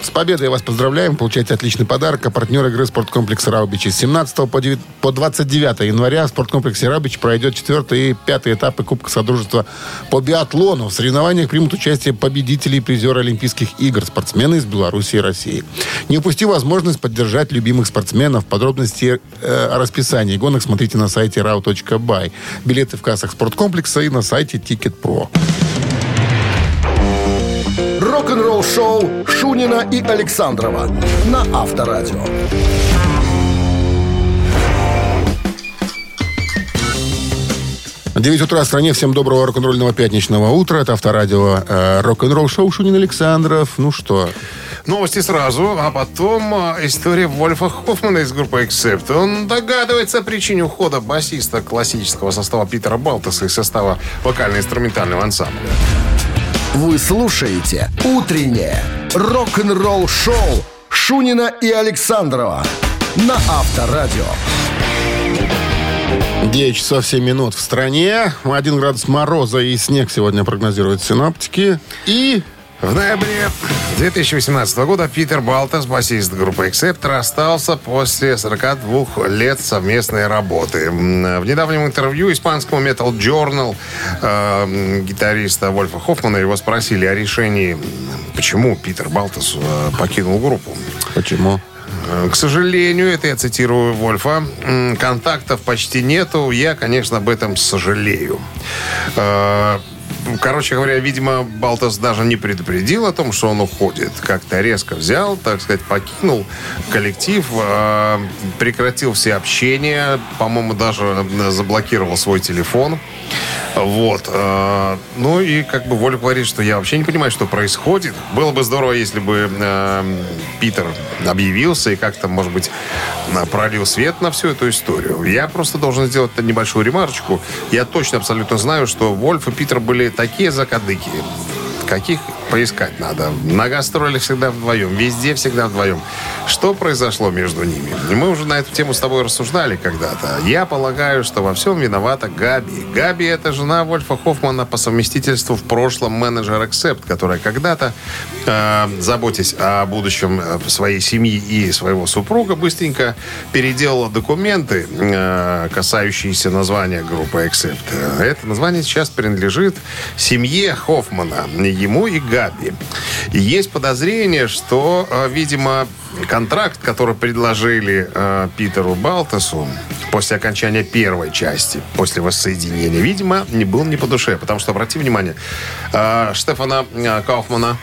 Speaker 2: с победой вас поздравляем. Получаете отличный подарок. А партнер игры спорткомплекс «Раубичи». С 17 по 9 по 29 января в спорткомплексе «Раубич» пройдет четвертый и пятый этапы Кубка Содружества по биатлону. В соревнованиях примут участие победители и призеры Олимпийских игр, спортсмены из Беларуси и России. Не упусти возможность поддержать любимых спортсменов. Подробности э, о расписании гонок смотрите на сайте rau.by. Билеты в кассах спорткомплекса и на сайте Ticket.pro.
Speaker 1: Рок-н-ролл шоу Шунина и Александрова на Авторадио.
Speaker 2: 9 утра в стране. Всем доброго рок-н-ролльного пятничного утра. Это авторадио э, рок-н-ролл шоу Шунин Александров. Ну что,
Speaker 3: Новости сразу, а потом а, история Вольфа Хоффмана из группы Accept. Он догадывается о причине ухода басиста классического состава Питера Балтаса из состава вокально-инструментального ансамбля.
Speaker 1: Вы слушаете «Утреннее рок-н-ролл-шоу» Шунина и Александрова на Авторадио.
Speaker 2: 9 часов 7 минут в стране. 1 градус мороза и снег сегодня прогнозируют синоптики. И
Speaker 3: В ноябре 2018 года Питер Балтас, басист группы Accept, расстался после 42 лет совместной работы. В недавнем интервью испанскому Metal Journal э, гитариста Вольфа Хоффмана его спросили о решении, почему Питер Балтас э, покинул группу.
Speaker 2: почему?
Speaker 3: Э, К сожалению, это я цитирую Вольфа, контактов почти нету. Я, конечно, об этом сожалею. Короче говоря, видимо, Балтас даже не предупредил о том, что он уходит. Как-то резко взял, так сказать, покинул коллектив, э, прекратил все общения, по-моему, даже заблокировал свой телефон. Вот. э, Ну и как бы Воля говорит, что я вообще не понимаю, что происходит. Было бы здорово, если бы э, Питер объявился и как-то, может быть, пролил свет на всю эту историю. Я просто должен сделать небольшую ремарочку. Я точно абсолютно знаю, что Вольф и Питер были такие закадыки, каких поискать надо. На гастролях всегда вдвоем, везде всегда вдвоем. Что произошло между ними? Мы уже на эту тему с тобой рассуждали когда-то. Я полагаю, что во всем виновата Габи. Габи – это жена Вольфа Хоффмана по совместительству в прошлом менеджер Accept, которая когда-то, э, заботясь о будущем э, своей семьи и своего супруга, быстренько переделала документы, э, касающиеся названия группы Accept. Э, Это название сейчас принадлежит семье Хоффмана, ему и Габи. И есть подозрение, что, э, видимо, контракт, который предложили э, Питеру Балтасу после окончания первой части, после воссоединения, видимо, не был не по душе. Потому что, обрати внимание, э, Штефана э, Кауфмана,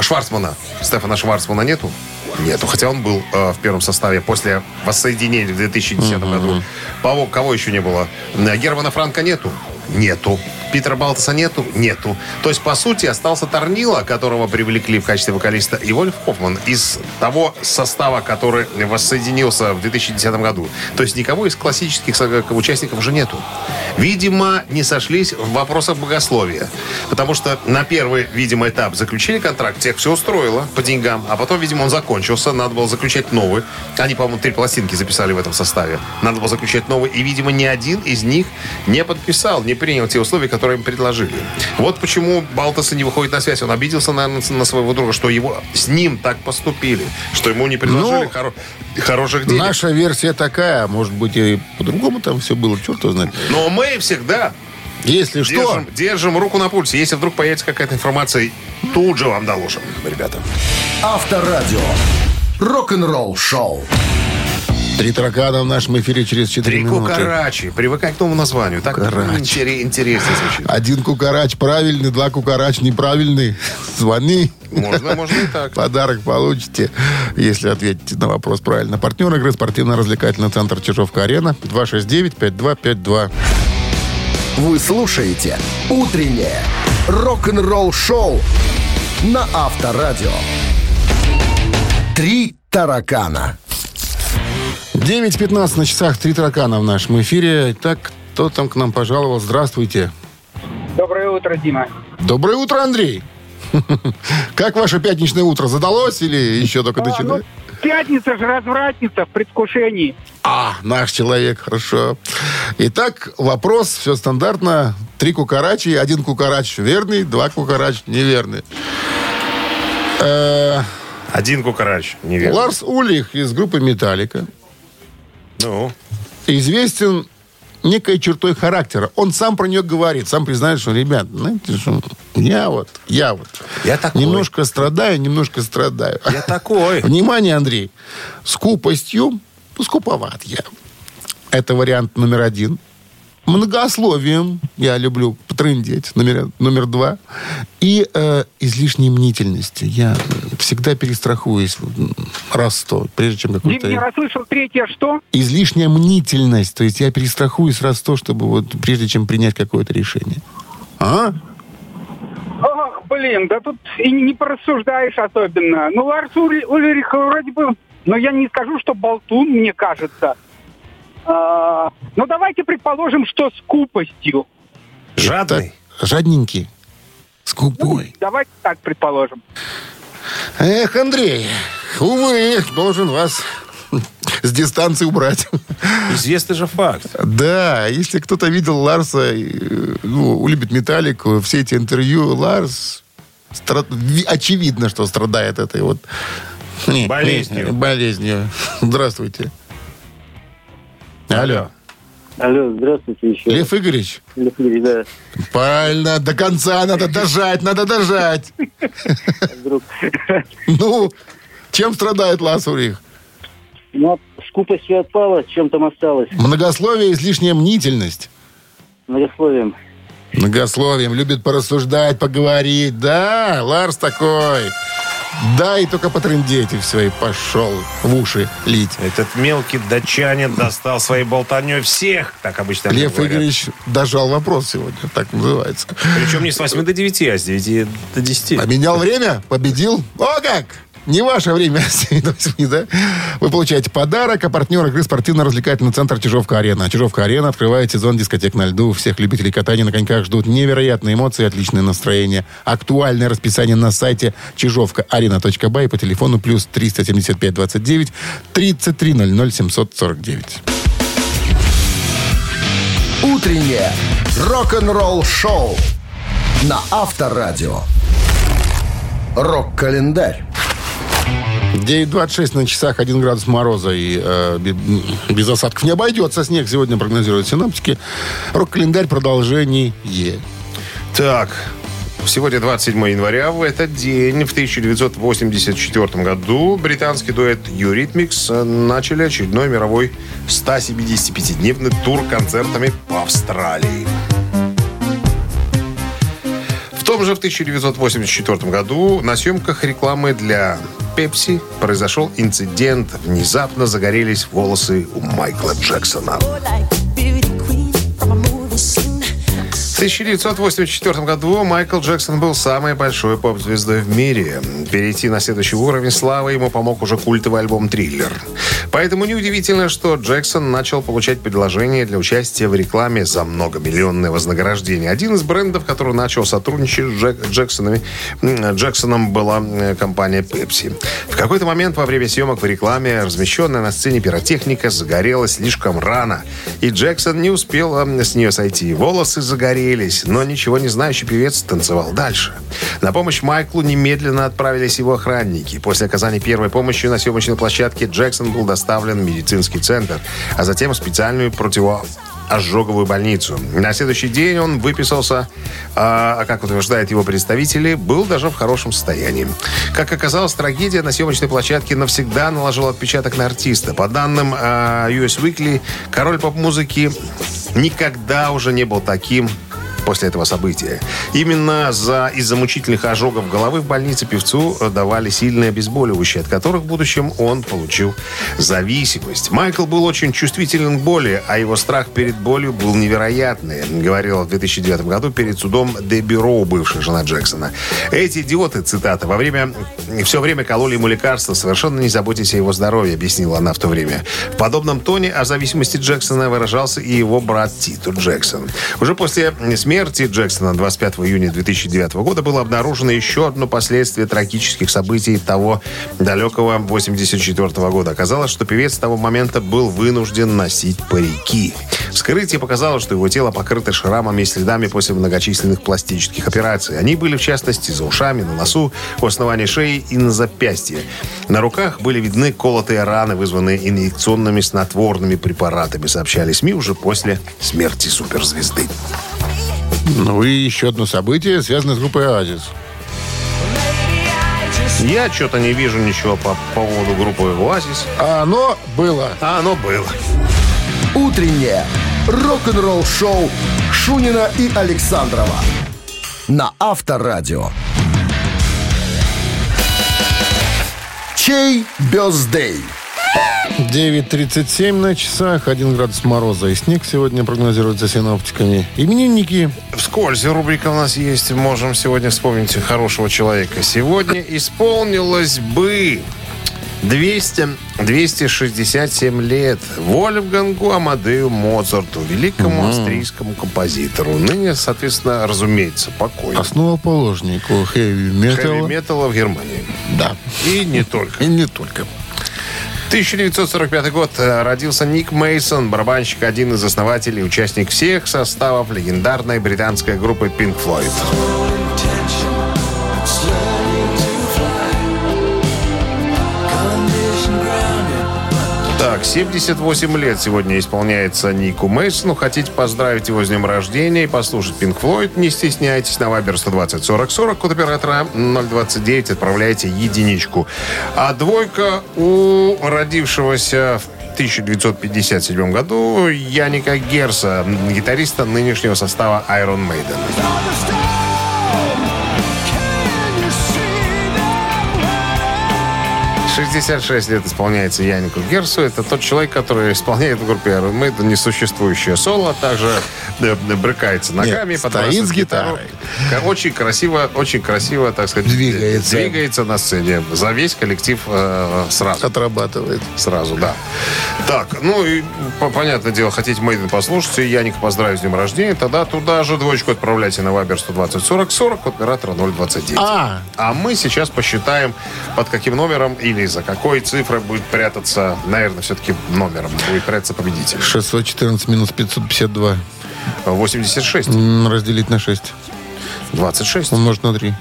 Speaker 3: Шварцмана, Стефана Шварцмана нету? Нету, хотя он был э, в первом составе после воссоединения в 2010 году. Кого, кого еще не было? Э, Германа Франка нету? Нету. Питера Балтаса нету? Нету. То есть, по сути, остался Торнила, которого привлекли в качестве вокалиста, и Вольф Хоффман из того состава, который воссоединился в 2010 году. То есть, никого из классических участников уже нету. Видимо, не сошлись в вопросах богословия. Потому что на первый, видимо, этап заключили контракт, тех все устроило по деньгам, а потом, видимо, он закончился, надо было заключать новый. Они, по-моему, три пластинки записали в этом составе. Надо было заключать новый, и, видимо, ни один из них не подписал, не принял те условия, которые им предложили. Вот почему Балтас и не выходит на связь. Он обиделся, наверное, на своего друга, что его с ним так поступили, что ему не предложили
Speaker 2: Ну,
Speaker 3: хоро- хороших денег.
Speaker 2: Наша версия такая. Может быть, и по-другому там все было. Черт его знает.
Speaker 3: Но мы всегда
Speaker 2: Если что,
Speaker 3: Держим, держим руку на пульсе. Если вдруг появится какая-то информация, тут же вам доложим, ребята.
Speaker 1: Авторадио. Рок-н-ролл шоу.
Speaker 2: Три таракана в нашем эфире через 4
Speaker 3: Три
Speaker 2: минуты.
Speaker 3: кукарачи. Привыкай к новому названию. Так
Speaker 2: Кукарачи.
Speaker 3: интере- интереснее звучит.
Speaker 2: Один кукарач правильный, два кукарач неправильный. Звони.
Speaker 3: Можно, можно и так.
Speaker 2: Подарок получите, если ответите на вопрос правильно. Партнер игры спортивно-развлекательный центр Чижовка-Арена 269-5252.
Speaker 1: Вы слушаете «Утреннее рок-н-ролл шоу на Авторадио. Три таракана.
Speaker 2: 9.15 на часах, три таракана в нашем эфире. Итак, кто там к нам пожаловал? Здравствуйте.
Speaker 10: Доброе утро, Дима.
Speaker 2: Доброе утро, Андрей. Как ваше пятничное утро? Задалось или еще только
Speaker 10: А, ну,
Speaker 2: начинает?
Speaker 10: пятница же развратница в предвкушении.
Speaker 2: А, наш человек, хорошо. Итак, вопрос, все стандартно. Три кукарачи, один кукарач верный, два кукарач неверный. Э,
Speaker 3: Один кукарач, неверно.
Speaker 2: Ларс Улих из группы «Металлика»
Speaker 3: Ну,
Speaker 2: известен некой чертой характера. Он сам про нее говорит, сам признает, что, ребят, знаете, что я вот, я вот
Speaker 3: Я такой.
Speaker 2: немножко страдаю, немножко страдаю.
Speaker 3: я такой.
Speaker 2: Внимание, Андрей. Скупостью, ну, скуповат я. Это вариант номер один. Многословием, я люблю потрындеть, номер, номер два. И э, излишней мнительностью. Я всегда перестрахуюсь раз сто, прежде чем какой-то...
Speaker 10: не расслышал третье что?
Speaker 2: Излишняя мнительность. То есть я перестрахуюсь раз сто, чтобы вот прежде чем принять какое-то решение. А?
Speaker 10: Ох, блин, да тут и не порассуждаешь особенно. Ну, Ларс Ульрих вроде бы... Но я не скажу, что болтун, мне кажется. А, ну, давайте предположим, что скупостью.
Speaker 3: Жадный.
Speaker 2: Жадненький. Скупой.
Speaker 10: Давайте так предположим.
Speaker 2: Эх, Андрей, увы, должен вас с дистанции убрать.
Speaker 3: Известный же факт.
Speaker 2: Да, если кто-то видел Ларса, ну, любит металлику, все эти интервью, Ларс стра- ви- очевидно, что страдает этой вот
Speaker 3: Болезнью.
Speaker 2: болезнью. Здравствуйте. Алло.
Speaker 4: Алло, здравствуйте еще.
Speaker 2: Лев Игоревич,
Speaker 4: Лев Игоревич, да,
Speaker 2: правильно, до конца надо дожать, надо дожать.
Speaker 4: друг.
Speaker 2: Ну, чем страдает Ларс Урих?
Speaker 4: Ну, скупостью отпала, чем там осталось?
Speaker 2: Многословие, излишняя мнительность.
Speaker 4: Многословием.
Speaker 2: Многословием, любит порассуждать, поговорить. Да, Ларс такой. Да, и только потрындеть, и все, и пошел в уши лить.
Speaker 3: Этот мелкий датчанин достал своей болтанью всех, так обычно
Speaker 2: Лев
Speaker 3: говорят.
Speaker 2: Игоревич дожал вопрос сегодня, так называется.
Speaker 3: Причем не с 8 до 9, а с 9 до 10.
Speaker 2: Поменял время, победил. О как! Не ваше время, с 7 до 8, да? Вы получаете подарок, а партнер игры спортивно-развлекательный центр Чижовка-Арена. Чижовка-Арена открывает сезон дискотек на льду. Всех любителей катания на коньках ждут невероятные эмоции и отличное настроение. Актуальное расписание на сайте чижовка-арена.бай по телефону плюс 375 29 33 00 749.
Speaker 1: Утреннее рок-н-ролл-шоу на Авторадио. Рок-календарь.
Speaker 2: 9.26 на часах, 1 градус мороза и э, бе- без осадков не обойдется. Снег сегодня прогнозируют синоптики. Рок-календарь продолжение.
Speaker 3: Так, сегодня 27 января. В этот день, в 1984 году, британский дуэт Eurythmics начали очередной мировой 175-дневный тур концертами по Австралии. В том же в 1984 году на съемках рекламы для Пепси произошел инцидент. Внезапно загорелись волосы у Майкла Джексона. В 1984 году Майкл Джексон был самой большой поп-звездой в мире. Перейти на следующий уровень славы ему помог уже культовый альбом «Триллер». Поэтому неудивительно, что Джексон начал получать предложения для участия в рекламе за многомиллионное вознаграждение. Один из брендов, который начал сотрудничать с Джек- Джексонами, Джексоном, была э, компания Pepsi. В какой-то момент во время съемок в рекламе размещенная на сцене пиротехника загорелась слишком рано, и Джексон не успел э, с нее сойти. Волосы загорелись, но ничего не знающий певец танцевал дальше. На помощь Майклу немедленно отправились его охранники. После оказания первой помощи на съемочной площадке Джексон был доставлен в медицинский центр, а затем в специальную противо ожоговую больницу. На следующий день он выписался, а, а, как утверждают его представители, был даже в хорошем состоянии. Как оказалось, трагедия на съемочной площадке навсегда наложила отпечаток на артиста. По данным а, US Weekly, король поп-музыки никогда уже не был таким после этого события. Именно за, из-за мучительных ожогов головы в больнице певцу давали сильные обезболивающие, от которых в будущем он получил зависимость. Майкл был очень чувствителен к боли, а его страх перед болью был невероятный, говорила в 2009 году перед судом Дебби Роу, бывшая жена Джексона. Эти идиоты, цитата, во время, все время кололи ему лекарства, совершенно не заботясь о его здоровье, объяснила она в то время. В подобном тоне о зависимости Джексона выражался и его брат Титу Джексон. Уже после смерти Джексона 25 июня 2009 года было обнаружено еще одно последствие трагических событий того далекого 84 года. Оказалось, что певец с того момента был вынужден носить парики. Вскрытие показало, что его тело покрыто шрамами и следами после многочисленных пластических операций. Они были, в частности, за ушами, на носу, у основания шеи и на запястье. На руках были видны колотые раны, вызванные инъекционными снотворными препаратами, сообщали СМИ уже после смерти суперзвезды.
Speaker 2: Ну и еще одно событие, связанное с группой «Оазис».
Speaker 3: Я что-то не вижу ничего по поводу группы «Оазис».
Speaker 2: А оно было.
Speaker 3: А оно было.
Speaker 1: Утреннее рок-н-ролл-шоу Шунина и Александрова на Авторадио. Чей бездей?
Speaker 2: 9.37 на часах, 1 градус мороза и снег сегодня прогнозируется синоптиками. Именинники.
Speaker 3: Вскользь рубрика у нас есть. Можем сегодня вспомнить хорошего человека. Сегодня исполнилось бы 200, 267 лет Вольфгангу Амадею Моцарту, великому австрийскому композитору. Ныне, соответственно, разумеется, покойный.
Speaker 2: Основоположнику хэви-металла.
Speaker 3: Хэви-металла в Германии.
Speaker 2: Да.
Speaker 3: И не только.
Speaker 2: И не только.
Speaker 3: 1945 год э, родился Ник Мейсон, барабанщик, один из основателей, участник всех составов легендарной британской группы Pink Floyd. Так, 78 лет сегодня исполняется Нику Мейсону. Хотите поздравить его с днем рождения и послушать Pink Floyd? Не стесняйтесь. На Вайбер 120 40 40 код оператора 029 отправляйте единичку. А двойка у родившегося в 1957 году Яника Герса, гитариста нынешнего состава Iron Maiden. 66 лет исполняется Янику Герсу. Это тот человек, который исполняет в группе Maiden несуществующее соло, а также брыкается ногами,
Speaker 2: Нет, стоит с
Speaker 3: гитару.
Speaker 2: гитарой.
Speaker 3: Очень красиво, очень красиво, так сказать,
Speaker 2: Двигается.
Speaker 3: двигается на сцене. За весь коллектив э, сразу.
Speaker 2: Отрабатывает.
Speaker 3: Сразу, да. Так, ну и, по- понятное дело, хотите Мейден послушать, и Яника поздравить с днем рождения, тогда туда же двоечку отправляйте на Вайбер 120 40 40 от оператора 029.
Speaker 2: А.
Speaker 3: А мы сейчас посчитаем, под каким номером или за какой цифрой будет прятаться, наверное, все-таки номером будет прятаться победитель.
Speaker 2: 614 минус 552.
Speaker 3: 86,
Speaker 2: М, Разделить на 6.
Speaker 3: 26,
Speaker 2: Умножить на 3.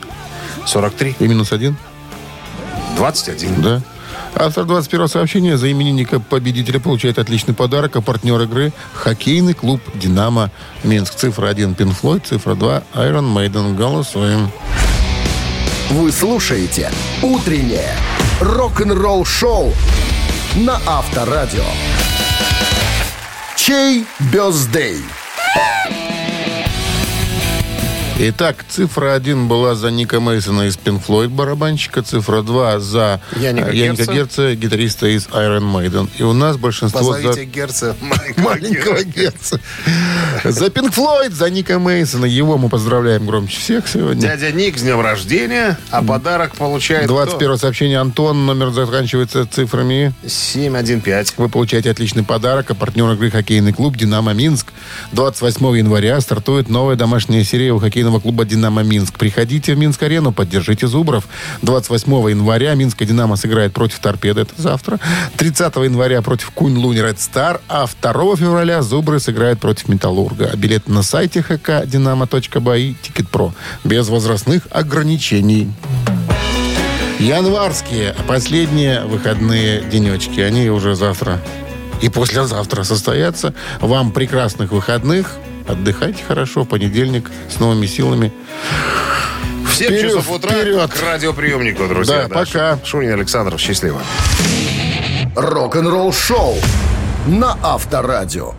Speaker 3: 43,
Speaker 2: И минус 1.
Speaker 3: 21.
Speaker 2: Да. Автор 21 сообщения за именинника победителя получает отличный подарок, а партнер игры – хоккейный клуб «Динамо» Минск. Цифра 1 – Pink Floyd, цифра 2 – Iron Maiden. Голосуем.
Speaker 1: Вы слушаете «Утреннее рок-н-ролл-шоу» на Авторадио. Чей бездей?
Speaker 2: Итак, цифра 1 была за Ника Мейсона из Pink Floyd, барабанщика. Цифра 2 за
Speaker 3: Яника
Speaker 2: э, Яника
Speaker 3: Герца.
Speaker 2: Герца, гитариста из Iron Maiden. И у нас большинство за...
Speaker 3: Позовите Герца маленького,
Speaker 2: Маленького Герца. За Pink Floyd, за Ника Мейсона. Его мы поздравляем громче всех сегодня.
Speaker 3: Дядя Ник с днем рождения, а подарок получает
Speaker 2: 21 сообщение Антон. Номер заканчивается цифрами.
Speaker 3: 715.
Speaker 2: Вы получаете отличный подарок, а партнер игры хоккейный клуб «Динамо Минск». 28 января стартует новая домашняя серия у хоккейного клуба «Динамо Минск». Приходите в Минск-арену, поддержите Зубров. 28 января Минская «Динамо» сыграет против «Торпеды». Это завтра. 30 января против «Куньлунь Ред Стар». А 2 февраля «Зубры» сыграют против «Металлурга». А билеты на сайте хк «Динамо.бай» и «Ticketpro». Без возрастных ограничений. Январские, последние выходные денечки. Они уже завтра и послезавтра состоятся. Вам прекрасных выходных. Отдыхайте хорошо. В понедельник с новыми силами.
Speaker 3: В 7
Speaker 2: Вперед,
Speaker 3: часов утра
Speaker 2: вперед.
Speaker 3: к радиоприемнику, друзья.
Speaker 2: Да, пока.
Speaker 3: Шунин Александров, счастливо.
Speaker 1: Рок-н-ролл-шоу на Авторадио.